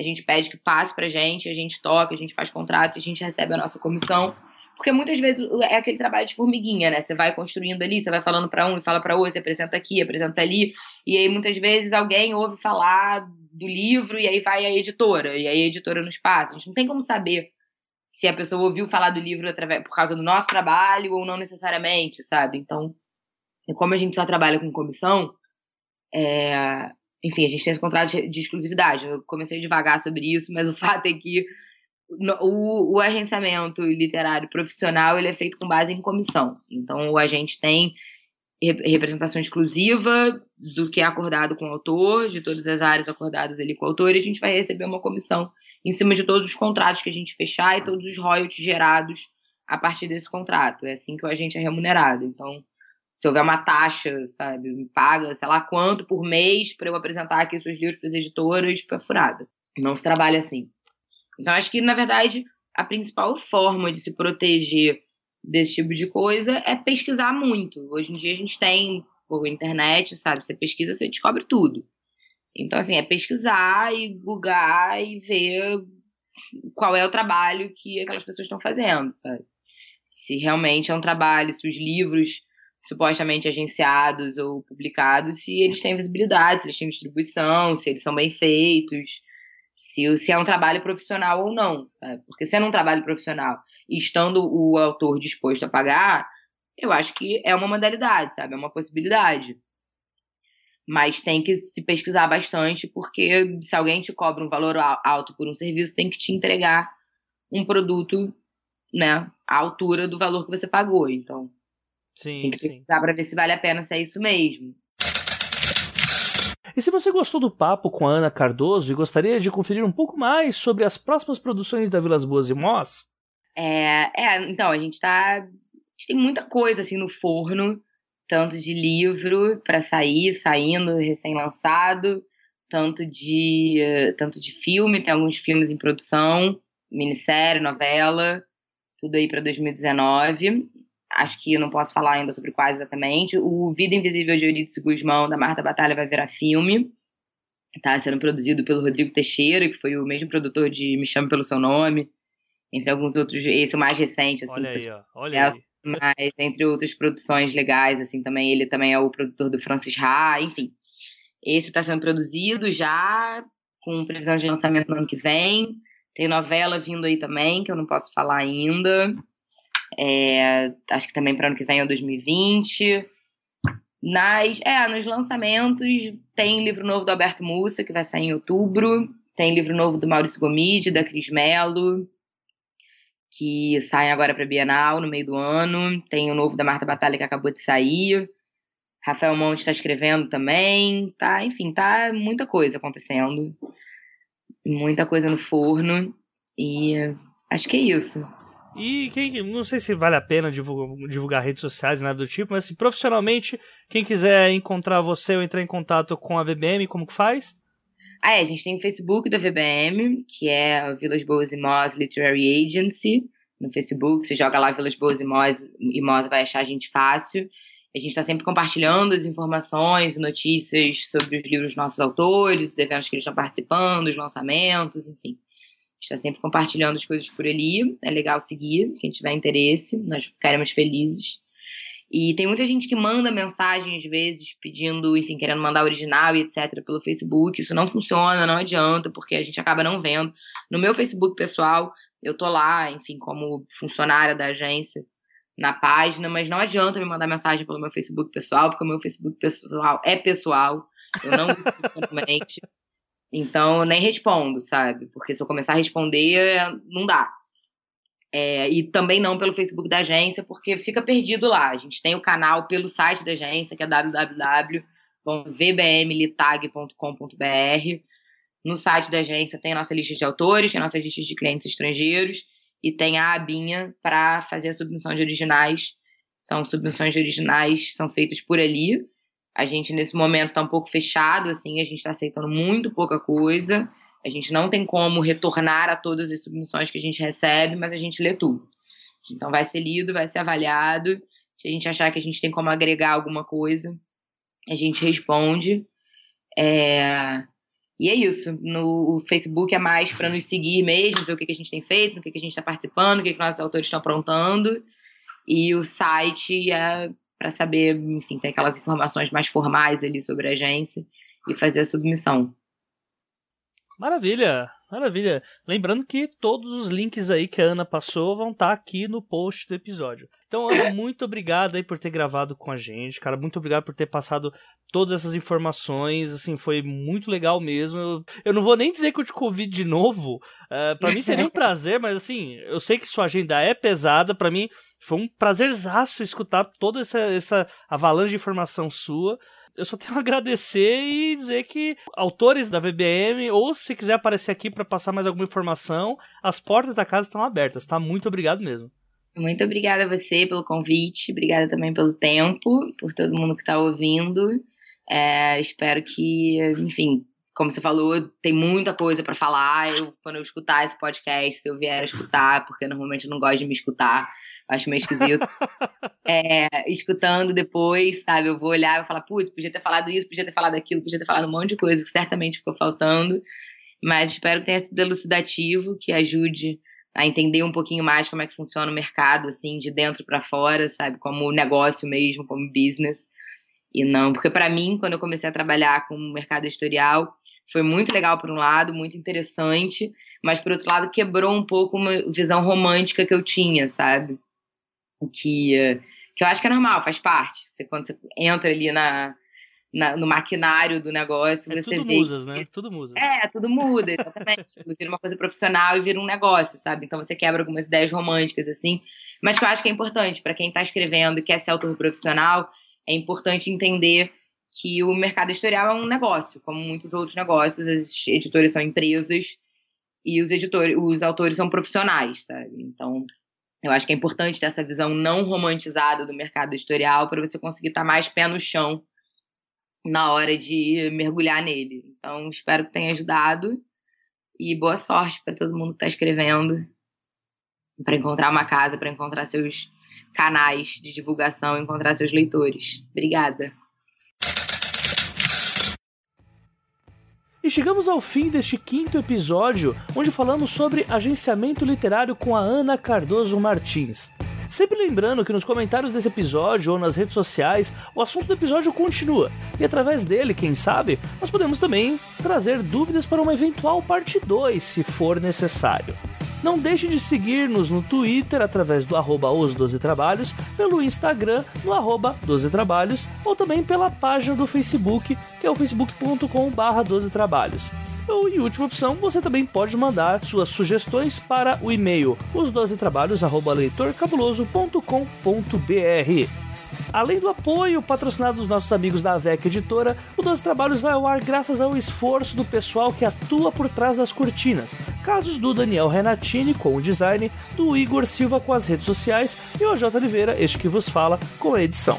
S2: a gente pede que passe pra gente, a gente toca, a gente faz contrato, a gente recebe a nossa comissão. Porque muitas vezes é aquele trabalho de formiguinha, né? Você vai construindo ali, você vai falando para um e fala para outro, apresenta aqui, apresenta ali, e aí muitas vezes alguém ouve falar do livro e aí vai a editora, e aí a editora nos passa. A gente não tem como saber se a pessoa ouviu falar do livro através, por causa do nosso trabalho ou não necessariamente, sabe? Então, como a gente só trabalha com comissão, é, enfim, a gente tem esse contrato de, de exclusividade. Eu comecei devagar sobre isso, mas o (laughs) fato é que o, o, agenciamento literário profissional ele é feito com base em comissão. Então, o agente tem representação exclusiva do que é acordado com o autor, de todas as áreas acordadas ali com o autor, e a gente vai receber uma comissão em cima de todos os contratos que a gente fechar e todos os royalties gerados a partir desse contrato. É assim que o agente é remunerado. Então, se houver uma taxa, sabe, me paga, sei lá quanto por mês para eu apresentar aqui seus livros para as editoras, para furada. Não se trabalha assim. Então, acho que, na verdade, a principal forma de se proteger desse tipo de coisa é pesquisar muito. Hoje em dia a gente tem por internet, sabe? Você pesquisa, você descobre tudo. Então, assim, é pesquisar e googar e ver qual é o trabalho que aquelas pessoas estão fazendo, sabe? Se realmente é um trabalho, se os livros supostamente agenciados ou publicados, se eles têm visibilidade, se eles têm distribuição, se eles são bem feitos, se, se é um trabalho profissional ou não, sabe? Porque sendo um trabalho profissional e estando o autor disposto a pagar, eu acho que é uma modalidade, sabe? É uma possibilidade. Mas tem que se pesquisar bastante, porque se alguém te cobra um valor alto por um serviço, tem que te entregar um produto, né, à altura do valor que você pagou. Então, Sim, Tem que pesquisar para ver se vale a pena se é isso mesmo.
S1: E se você gostou do papo com a Ana Cardoso e gostaria de conferir um pouco mais sobre as próximas produções da Vilas Boas e Moss?
S2: É, é então, a gente tá. A gente tem muita coisa assim no forno, tanto de livro para sair, saindo, recém-lançado, tanto de tanto de filme, tem alguns filmes em produção. minissérie, novela, tudo aí para 2019. Acho que eu não posso falar ainda sobre quais exatamente. O Vida Invisível de Eurídice Guzmão, da Marta Batalha, vai virar filme. Está sendo produzido pelo Rodrigo Teixeira, que foi o mesmo produtor de Me Chame Pelo Seu Nome, entre alguns outros. Esse é o mais recente, assim.
S1: Olha aí, ó. Olha aí.
S2: Mas entre outras produções legais, assim, também. Ele também é o produtor do Francis Ha, enfim. Esse está sendo produzido já, com previsão de lançamento no ano que vem. Tem novela vindo aí também, que eu não posso falar ainda. É, acho que também para ano que vem é 2020. Nas, é, nos lançamentos tem livro novo do Alberto Mussa, que vai sair em outubro. Tem livro novo do Maurício Gomide, da Cris Mello, que sai agora para Bienal no meio do ano. Tem o novo da Marta Batalha, que acabou de sair. Rafael Monte está escrevendo também. Tá, enfim, tá muita coisa acontecendo. Muita coisa no forno. E acho que é isso.
S1: E quem, não sei se vale a pena divulgar, divulgar, redes sociais, nada do tipo, mas assim, profissionalmente, quem quiser encontrar você ou entrar em contato com a VBM, como que faz?
S2: Ah, é, a gente tem o Facebook da VBM, que é a Vilas Boas e Moz Literary Agency, no Facebook. Você joga lá Vilas Boas e Moz, e Moz vai achar a gente fácil. A gente está sempre compartilhando as informações notícias sobre os livros dos nossos autores, os eventos que eles estão participando, os lançamentos, enfim está sempre compartilhando as coisas por ali. É legal seguir, quem tiver interesse, nós ficaremos felizes. E tem muita gente que manda mensagem às vezes pedindo, enfim, querendo mandar original e etc pelo Facebook. Isso não funciona, não adianta, porque a gente acaba não vendo. No meu Facebook pessoal, eu tô lá, enfim, como funcionária da agência na página, mas não adianta me mandar mensagem pelo meu Facebook pessoal, porque o meu Facebook pessoal é pessoal. Eu não. (laughs) Então, eu nem respondo, sabe? Porque se eu começar a responder, não dá. É, e também não pelo Facebook da agência, porque fica perdido lá. A gente tem o canal pelo site da agência, que é www.vbmlitag.com.br. No site da agência tem a nossa lista de autores, tem a nossa lista de clientes estrangeiros e tem a abinha para fazer a submissão de originais. Então, submissões de originais são feitas por ali. A gente, nesse momento, está um pouco fechado, assim, a gente está aceitando muito pouca coisa. A gente não tem como retornar a todas as submissões que a gente recebe, mas a gente lê tudo. Então, vai ser lido, vai ser avaliado. Se a gente achar que a gente tem como agregar alguma coisa, a gente responde. É... E é isso. No Facebook é mais para nos seguir mesmo, ver o que, que a gente tem feito, o que, que a gente está participando, o que, que nossos autores estão aprontando. E o site é para saber, enfim, ter aquelas informações mais formais ali sobre a agência e fazer a submissão.
S1: Maravilha, maravilha. Lembrando que todos os links aí que a Ana passou vão estar tá aqui no post do episódio. Então, Ana, (laughs) muito obrigado aí por ter gravado com a gente, cara. Muito obrigado por ter passado todas essas informações. Assim, foi muito legal mesmo. Eu, eu não vou nem dizer que eu te convido de novo. Uh, para mim seria um (laughs) prazer, mas assim, eu sei que sua agenda é pesada. para mim foi um prazerzaço escutar toda essa, essa avalanche de informação sua eu só tenho a agradecer e dizer que autores da VBM, ou se quiser aparecer aqui para passar mais alguma informação, as portas da casa estão abertas, tá? Muito obrigado mesmo.
S2: Muito obrigada a você pelo convite, obrigada também pelo tempo, por todo mundo que está ouvindo. É, espero que, enfim, como você falou, tem muita coisa para falar. Eu, quando eu escutar esse podcast, se eu vier a escutar, porque normalmente eu não gosto de me escutar, acho meio esquisito. (laughs) é, escutando depois, sabe? Eu vou olhar e vou falar, putz, podia ter falado isso, podia ter falado aquilo, podia ter falado um monte de coisa que certamente ficou faltando. Mas espero que tenha sido elucidativo, que ajude a entender um pouquinho mais como é que funciona o mercado, assim, de dentro para fora, sabe? Como negócio mesmo, como business. E não, porque para mim, quando eu comecei a trabalhar com o mercado editorial, foi muito legal por um lado, muito interessante, mas por outro lado quebrou um pouco uma visão romântica que eu tinha, sabe? Que, que eu acho que é normal, faz parte. Você, quando você entra ali na, na, no maquinário do negócio, é você
S1: tudo
S2: vê.
S1: Musas, né? Tudo musas.
S2: É, tudo muda, exatamente. vira uma coisa profissional e vira um negócio, sabe? Então você quebra algumas ideias românticas, assim. Mas que eu acho que é importante para quem está escrevendo e quer ser autor profissional, é importante entender que o mercado editorial é um negócio, como muitos outros negócios, as editoras são empresas e os editores, os autores são profissionais, sabe? Então, eu acho que é importante ter essa visão não romantizada do mercado editorial para você conseguir estar mais pé no chão na hora de mergulhar nele. Então, espero que tenha ajudado E boa sorte para todo mundo que está escrevendo, para encontrar uma casa, para encontrar seus canais de divulgação, encontrar seus leitores. Obrigada.
S1: E chegamos ao fim deste quinto episódio, onde falamos sobre agenciamento literário com a Ana Cardoso Martins. Sempre lembrando que nos comentários desse episódio ou nas redes sociais, o assunto do episódio continua, e através dele, quem sabe, nós podemos também trazer dúvidas para uma eventual parte 2, se for necessário. Não deixe de seguir-nos no Twitter através do arroba os 12 trabalhos, pelo Instagram no arroba 12 trabalhos ou também pela página do Facebook, que é o facebook.com barra 12 trabalhos. Ou, em última opção, você também pode mandar suas sugestões para o e-mail os12trabalhos@leitorcabuloso.com.br. Além do apoio patrocinado dos nossos amigos da AVEC Editora, o Doze Trabalhos vai ao ar graças ao esforço do pessoal que atua por trás das cortinas. Casos do Daniel Renatini com o design, do Igor Silva com as redes sociais e o J. Oliveira, este que vos fala, com a edição.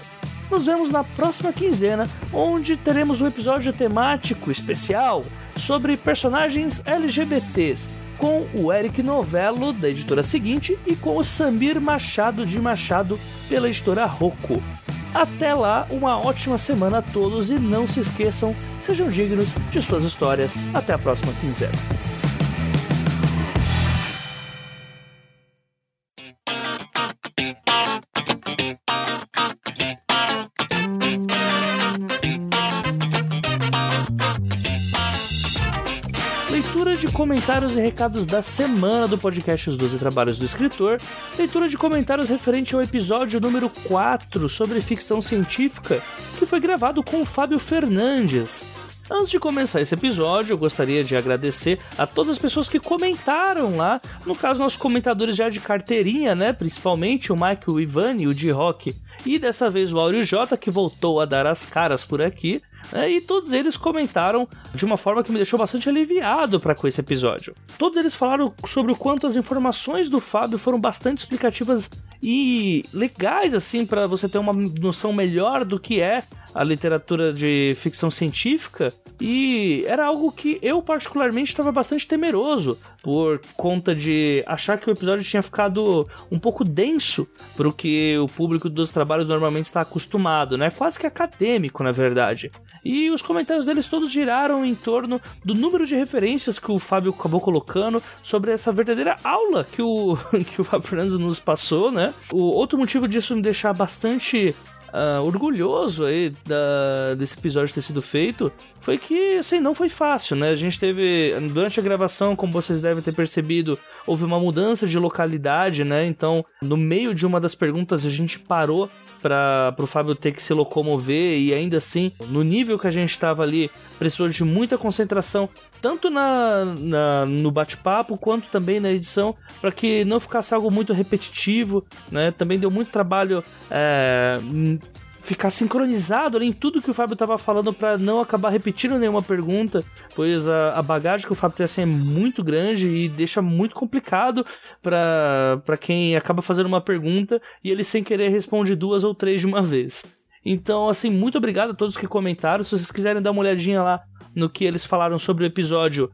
S1: Nos vemos na próxima quinzena, onde teremos um episódio temático especial sobre personagens LGBTs, com o Eric Novello, da editora seguinte, e com o Samir Machado de Machado, pela editora Rocco. Até lá, uma ótima semana a todos e não se esqueçam, sejam dignos de suas histórias. Até a próxima quinzena. Comentários e recados da semana do podcast Os 12 Trabalhos do Escritor, leitura de comentários referente ao episódio número 4 sobre ficção científica, que foi gravado com o Fábio Fernandes. Antes de começar esse episódio, eu gostaria de agradecer a todas as pessoas que comentaram lá. No caso, nossos comentadores já de carteirinha, né? Principalmente o Mike, o Ivan e o D-Rock. E dessa vez o Áureo J, que voltou a dar as caras por aqui. É, e todos eles comentaram de uma forma que me deixou bastante aliviado para com esse episódio. Todos eles falaram sobre o quanto as informações do Fábio foram bastante explicativas e legais assim para você ter uma noção melhor do que é a literatura de ficção científica e era algo que eu particularmente estava bastante temeroso por conta de achar que o episódio tinha ficado um pouco denso para o que o público dos trabalhos normalmente está acostumado, né? Quase que acadêmico, na verdade. E os comentários deles todos giraram em torno do número de referências que o Fábio acabou colocando sobre essa verdadeira aula que o, (laughs) que o Fábio Fernandes nos passou, né? O outro motivo disso me deixar bastante uh, orgulhoso aí da, desse episódio ter sido feito foi que, assim, não foi fácil, né? A gente teve, durante a gravação, como vocês devem ter percebido, houve uma mudança de localidade, né? Então, no meio de uma das perguntas, a gente parou para o Fábio ter que se locomover e ainda assim, no nível que a gente estava ali, precisou de muita concentração, tanto na, na no bate-papo quanto também na edição, para que não ficasse algo muito repetitivo, né? Também deu muito trabalho é, ficar sincronizado em tudo que o Fábio estava falando para não acabar repetindo nenhuma pergunta, pois a, a, bagagem que o Fábio tem assim é muito grande e deixa muito complicado para quem acaba fazendo uma pergunta e ele sem querer responde duas ou três de uma vez. Então, assim, muito obrigado a todos que comentaram. Se vocês quiserem dar uma olhadinha lá no que eles falaram sobre o episódio,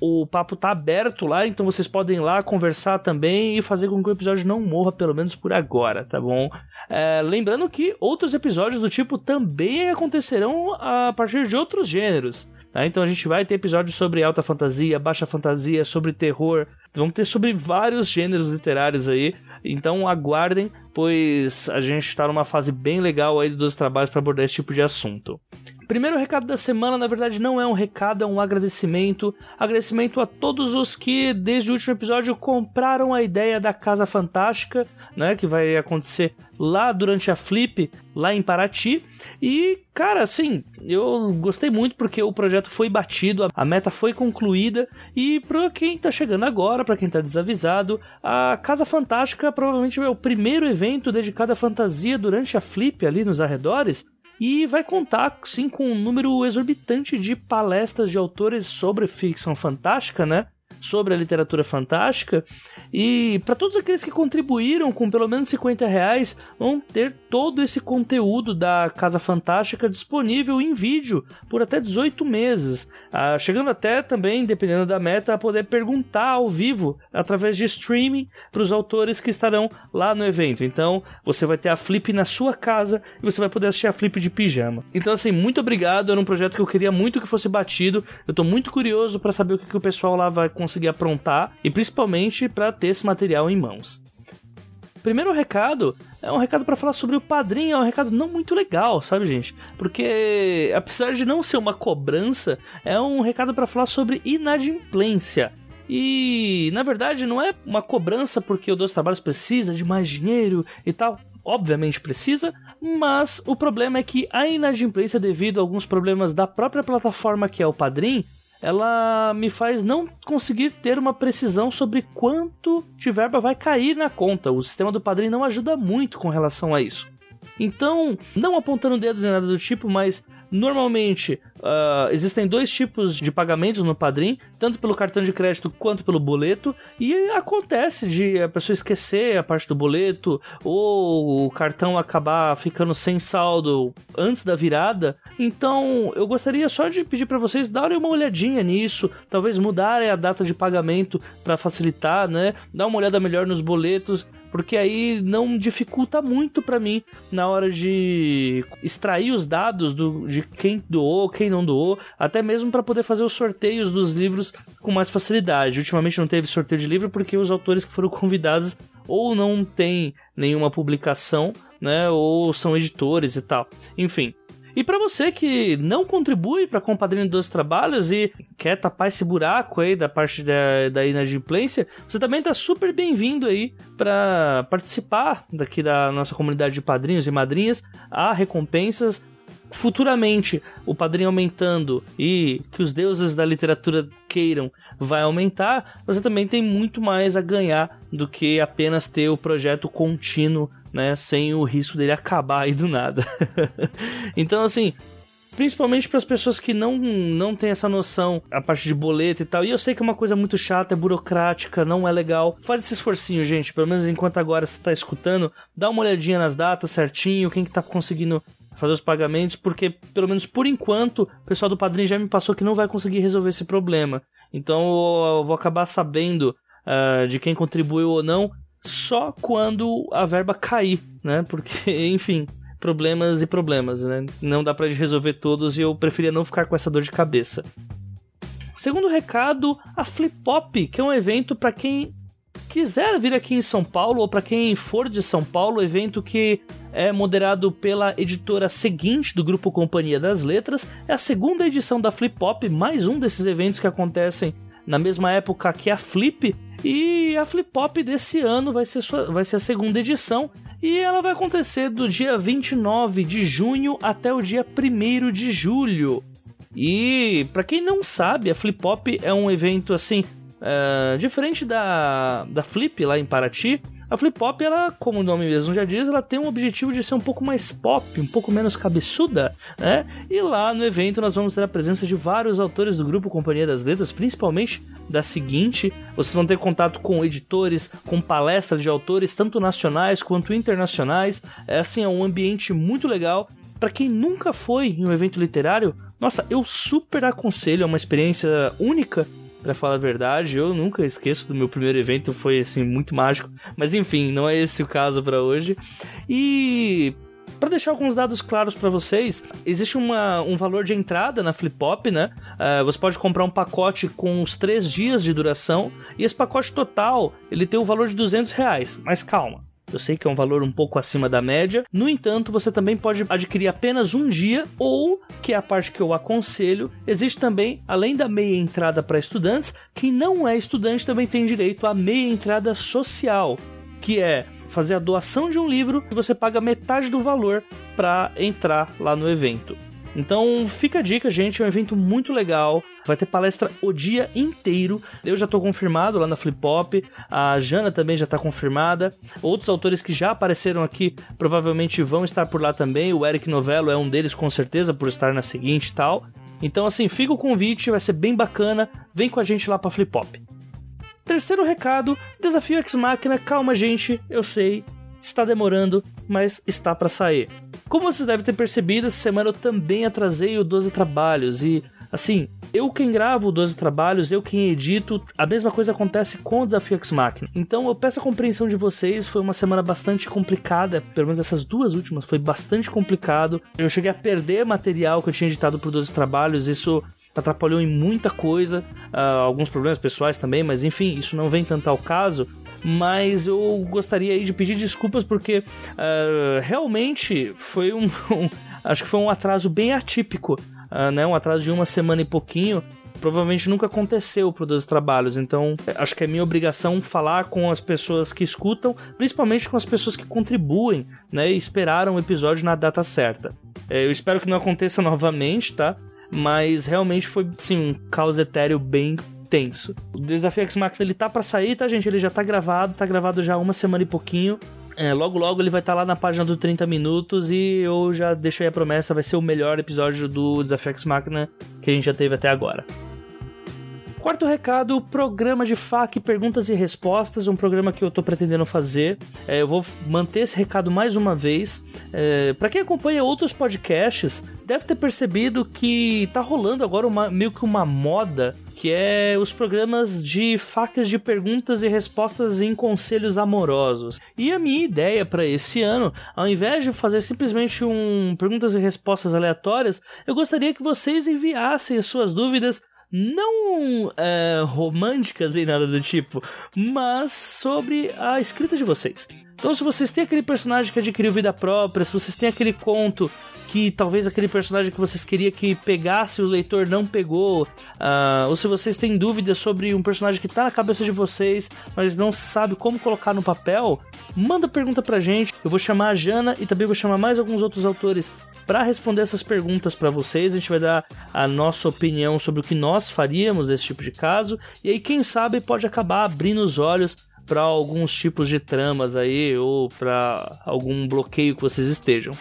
S1: o papo tá aberto lá, então vocês podem ir lá conversar também e fazer com que o episódio não morra, pelo menos por agora, tá bom? É, lembrando que outros episódios do tipo também acontecerão a partir de outros gêneros. Tá? Então a gente vai ter episódios sobre alta fantasia, baixa fantasia, sobre terror. Vamos ter sobre vários gêneros literários aí. Então aguardem, pois a gente está numa fase bem legal aí dos trabalhos para abordar esse tipo de assunto. Primeiro recado da semana, na verdade, não é um recado, é um agradecimento. Agradecimento a todos os que, desde o último episódio, compraram a ideia da Casa Fantástica, né? Que vai acontecer lá durante a Flip, lá em Paraty. E, cara, assim, eu gostei muito porque o projeto foi batido, a meta foi concluída. E pra quem tá chegando agora, para quem tá desavisado, a Casa Fantástica provavelmente é o primeiro evento dedicado à fantasia durante a Flip ali nos arredores e vai contar sim com um número exorbitante de palestras de autores sobre ficção fantástica, né? Sobre a literatura fantástica. E para todos aqueles que contribuíram com pelo menos 50 reais, vão ter todo esse conteúdo da Casa Fantástica disponível em vídeo por até 18 meses. Ah, chegando até também, dependendo da meta, a poder perguntar ao vivo através de streaming para os autores que estarão lá no evento. Então você vai ter a Flip na sua casa e você vai poder assistir a Flip de pijama. Então, assim, muito obrigado. Era um projeto que eu queria muito que fosse batido. Eu tô muito curioso para saber o que, que o pessoal lá vai conseguir aprontar e principalmente para ter esse material em mãos. Primeiro recado é um recado para falar sobre o padrinho, é um recado não muito legal, sabe, gente? Porque apesar de não ser uma cobrança, é um recado para falar sobre inadimplência. E na verdade não é uma cobrança porque o Dois Trabalhos precisa de mais dinheiro e tal. Obviamente precisa, mas o problema é que a inadimplência, devido a alguns problemas da própria plataforma que é o Padrim, ela me faz não conseguir ter uma precisão sobre quanto de verba vai cair na conta. O sistema do Padrim não ajuda muito com relação a isso. Então, não apontando dedos nem nada do tipo, mas Normalmente, uh, existem dois tipos de pagamentos no Padrim, tanto pelo cartão de crédito quanto pelo boleto, e acontece de a pessoa esquecer a parte do boleto ou o cartão acabar ficando sem saldo antes da virada. Então, eu gostaria só de pedir para vocês darem uma olhadinha nisso, talvez mudarem a data de pagamento para facilitar, né? Dar uma olhada melhor nos boletos porque aí não dificulta muito para mim na hora de extrair os dados do, de quem doou, quem não doou, até mesmo para poder fazer os sorteios dos livros com mais facilidade. Ultimamente não teve sorteio de livro porque os autores que foram (laughs) convidados ou não têm nenhuma publicação, né, ou são editores e tal. Enfim, e para você que não contribui para Compadrinho dos Trabalhos e quer tapar esse buraco aí da parte da, da inadimplência, você também tá super bem-vindo aí para participar daqui da nossa comunidade de padrinhos e madrinhas. Há recompensas futuramente o padrinho aumentando e que os deuses da literatura queiram vai aumentar, você também tem muito mais a ganhar do que apenas ter o projeto contínuo né, sem o risco dele acabar aí do nada. (laughs) então, assim, principalmente para as pessoas que não, não têm essa noção, a parte de boleto e tal. E eu sei que é uma coisa muito chata, é burocrática, não é legal. Faz esse esforcinho, gente, pelo menos enquanto agora você está escutando, dá uma olhadinha nas datas certinho, quem que tá conseguindo fazer os pagamentos, porque pelo menos por enquanto o pessoal do padrinho já me passou que não vai conseguir resolver esse problema. Então eu vou acabar sabendo uh, de quem contribuiu ou não só quando a verba cair, né? Porque, (laughs) enfim, problemas e problemas, né? Não dá para resolver todos e eu preferia não ficar com essa dor de cabeça. Segundo recado, a Flip Pop, que é um evento para quem quiser vir aqui em São Paulo ou para quem for de São Paulo, evento que é moderado pela editora seguinte do grupo Companhia das Letras, é a segunda edição da Flip Pop, mais um desses eventos que acontecem na mesma época que a Flip, e a Flip Pop desse ano vai ser, sua, vai ser a segunda edição e ela vai acontecer do dia 29 de junho até o dia 1 de julho. E para quem não sabe, a Flip Pop é um evento assim, uh, diferente da, da Flip lá em Paraty. A Flip Pop, ela, como o nome mesmo já diz, ela tem um objetivo de ser um pouco mais pop, um pouco menos cabeçuda, né? E lá no evento nós vamos ter a presença de vários autores do grupo Companhia das Letras, principalmente da seguinte: vocês vão ter contato com editores, com palestras de autores, tanto nacionais quanto internacionais. É assim, é um ambiente muito legal. Para quem nunca foi em um evento literário, nossa, eu super aconselho, é uma experiência única para falar a verdade, eu nunca esqueço do meu primeiro evento, foi assim muito mágico. Mas enfim, não é esse o caso para hoje. E para deixar alguns dados claros para vocês, existe uma, um valor de entrada na Flipop, né? Uh, você pode comprar um pacote com os três dias de duração e esse pacote total ele tem o valor de 200 reais. Mas calma, eu sei que é um valor um pouco acima da média. No entanto, você também pode adquirir apenas um dia, ou, que é a parte que eu aconselho, existe também, além da meia entrada para estudantes, quem não é estudante também tem direito à meia entrada social, que é fazer a doação de um livro e você paga metade do valor para entrar lá no evento. Então fica a dica, gente, é um evento muito legal. Vai ter palestra o dia inteiro. Eu já tô confirmado lá na Flip Pop. A Jana também já tá confirmada. Outros autores que já apareceram aqui provavelmente vão estar por lá também. O Eric Novello é um deles com certeza por estar na seguinte e tal. Então assim, fica o convite, vai ser bem bacana. Vem com a gente lá pra Flip Pop. Terceiro recado, desafio X Máquina, calma gente, eu sei, está demorando, mas está para sair. Como vocês devem ter percebido, essa semana eu também atrasei o 12 trabalhos e Assim, eu quem gravo 12 trabalhos, eu quem edito, a mesma coisa acontece com o Desafio X Machina. Então eu peço a compreensão de vocês, foi uma semana bastante complicada, pelo menos essas duas últimas foi bastante complicado. Eu cheguei a perder material que eu tinha editado por 12 trabalhos, isso atrapalhou em muita coisa, uh, alguns problemas pessoais também, mas enfim, isso não vem tanto ao caso. Mas eu gostaria aí de pedir desculpas porque uh, realmente foi um, (laughs) um, acho que foi um atraso bem atípico uh, né, um atraso de uma semana e pouquinho, provavelmente nunca aconteceu para os trabalhos. Então, acho que é minha obrigação falar com as pessoas que escutam, principalmente com as pessoas que contribuem, né, e esperaram o episódio na data certa. É, eu espero que não aconteça (laughs) novamente, tá? Mas realmente foi, sim, um caos etéreo bem tenso. O Desafio X Machina ele tá para sair, tá, gente? Ele já tá gravado, tá gravado já uma semana e pouquinho. É, logo logo ele vai estar tá lá na página do 30 minutos e eu já deixei a promessa, vai ser o melhor episódio do Desafio X Machina que a gente já teve até agora. Quarto recado, programa de FAQ Perguntas e Respostas, um programa que eu tô pretendendo fazer. É, eu vou manter esse recado mais uma vez. É, para quem acompanha outros podcasts, deve ter percebido que tá rolando agora uma, meio que uma moda que é os programas de facas de perguntas e respostas em conselhos amorosos. E a minha ideia para esse ano, ao invés de fazer simplesmente um perguntas e respostas aleatórias, eu gostaria que vocês enviassem as suas dúvidas não é, românticas nem nada do tipo, mas sobre a escrita de vocês. Então, se vocês têm aquele personagem que adquiriu vida própria, se vocês têm aquele conto que talvez aquele personagem que vocês queriam que pegasse o leitor não pegou, uh, ou se vocês têm dúvidas sobre um personagem que está na cabeça de vocês, mas não sabe como colocar no papel, manda pergunta pra gente. Eu vou chamar a Jana e também vou chamar mais alguns outros autores para responder essas perguntas para vocês. A gente vai dar a nossa opinião sobre o que nós faríamos nesse tipo de caso, e aí quem sabe pode acabar abrindo os olhos para alguns tipos de tramas aí ou para algum bloqueio que vocês estejam.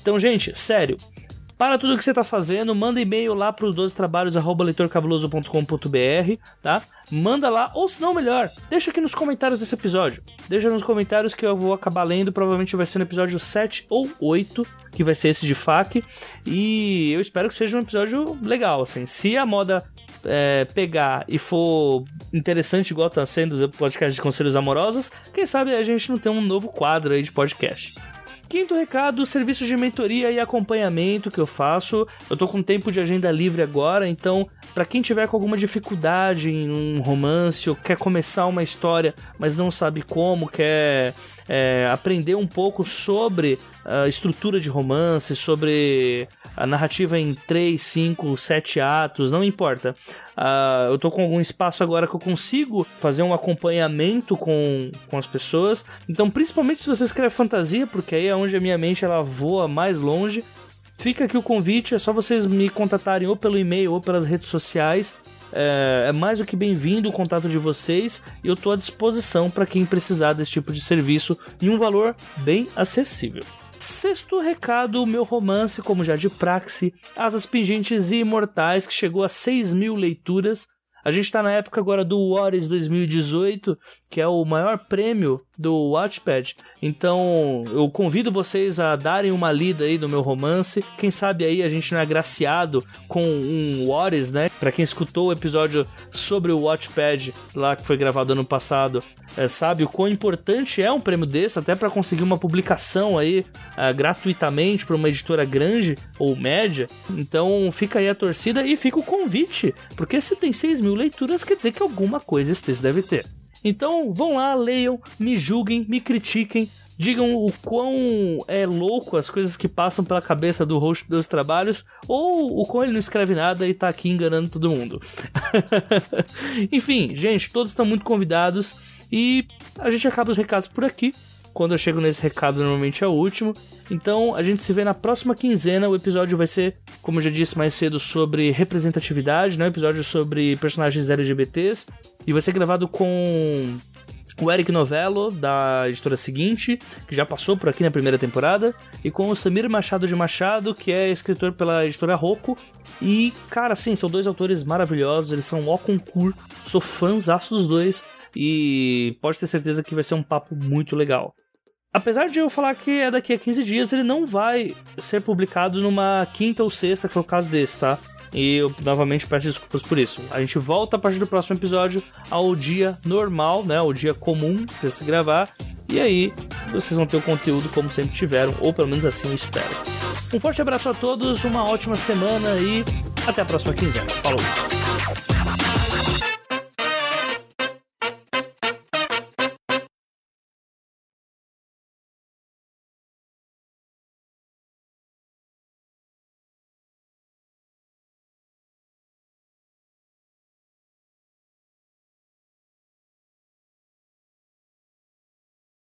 S1: Então, gente, sério, para tudo que você está fazendo, manda e-mail lá para os 12 trabalhos leitorcabuloso.com.br, tá? Manda lá, ou se não, melhor, deixa aqui nos comentários desse episódio. Deixa nos comentários que eu vou acabar lendo, provavelmente vai ser no episódio 7 ou 8, que vai ser esse de FAQ. E eu espero que seja um episódio legal, assim. Se a moda é, pegar e for interessante, igual tá sendo o podcast de conselhos amorosos, quem sabe a gente não tem um novo quadro aí de podcast. Quinto recado, serviços de mentoria e acompanhamento que eu faço. Eu tô com tempo de agenda livre agora, então para quem tiver com alguma dificuldade em um romance ou quer começar uma história, mas não sabe como, quer é, aprender um pouco sobre a estrutura de romance, sobre a narrativa em 3, 5, 7 atos, não importa. Uh, eu tô com algum espaço agora que eu consigo fazer um acompanhamento com, com as pessoas. Então, principalmente se você escreve fantasia, porque aí é onde a minha mente ela voa mais longe. Fica aqui o convite, é só vocês me contatarem ou pelo e-mail ou pelas redes sociais. É, é mais do que bem-vindo o contato de vocês e eu estou à disposição para quem precisar desse tipo de serviço em um valor bem acessível. Sexto recado, meu romance, como já de praxe, Asas Pingentes e Imortais, que chegou a 6 mil leituras. A gente está na época agora do Warriors 2018, que é o maior prêmio do Watchpad. Então, eu convido vocês a darem uma lida aí no meu romance. Quem sabe aí a gente não é agraciado com um Waters, né? Para quem escutou o episódio sobre o Watchpad lá que foi gravado ano passado, é, sabe o quão importante é um prêmio desse, até para conseguir uma publicação aí é, gratuitamente para uma editora grande ou média. Então, fica aí a torcida e fica o convite, porque se tem 6 mil leituras, quer dizer que alguma coisa esse texto deve ter. Então vão lá, leiam, me julguem, me critiquem, digam o quão é louco as coisas que passam pela cabeça do host dos trabalhos, ou o quão ele não escreve nada e tá aqui enganando todo mundo. (laughs) Enfim, gente, todos estão muito convidados e a gente acaba os recados por aqui. Quando eu chego nesse recado, normalmente é o último. Então a gente se vê na próxima quinzena. O episódio vai ser, como eu já disse mais cedo, sobre representatividade, né? Um episódio sobre personagens LGBTs. E vai ser gravado com o Eric Novello, da editora seguinte, que já passou por aqui na primeira temporada, e com o Samir Machado de Machado, que é escritor pela editora Rocco. E, cara, sim, são dois autores maravilhosos, eles são ó concurso, sou fãzaço dos dois. e pode ter certeza que vai ser um papo muito legal. Apesar de eu falar que é daqui a 15 dias, ele não vai ser publicado numa quinta ou sexta, que foi o caso desse, tá? E eu novamente peço desculpas por isso. A gente volta a partir do próximo episódio ao dia normal, né? O dia comum de se gravar. E aí, vocês vão ter o conteúdo como sempre tiveram, ou pelo menos assim eu espero. Um forte abraço a todos, uma ótima semana e até a próxima quinzena. Falou!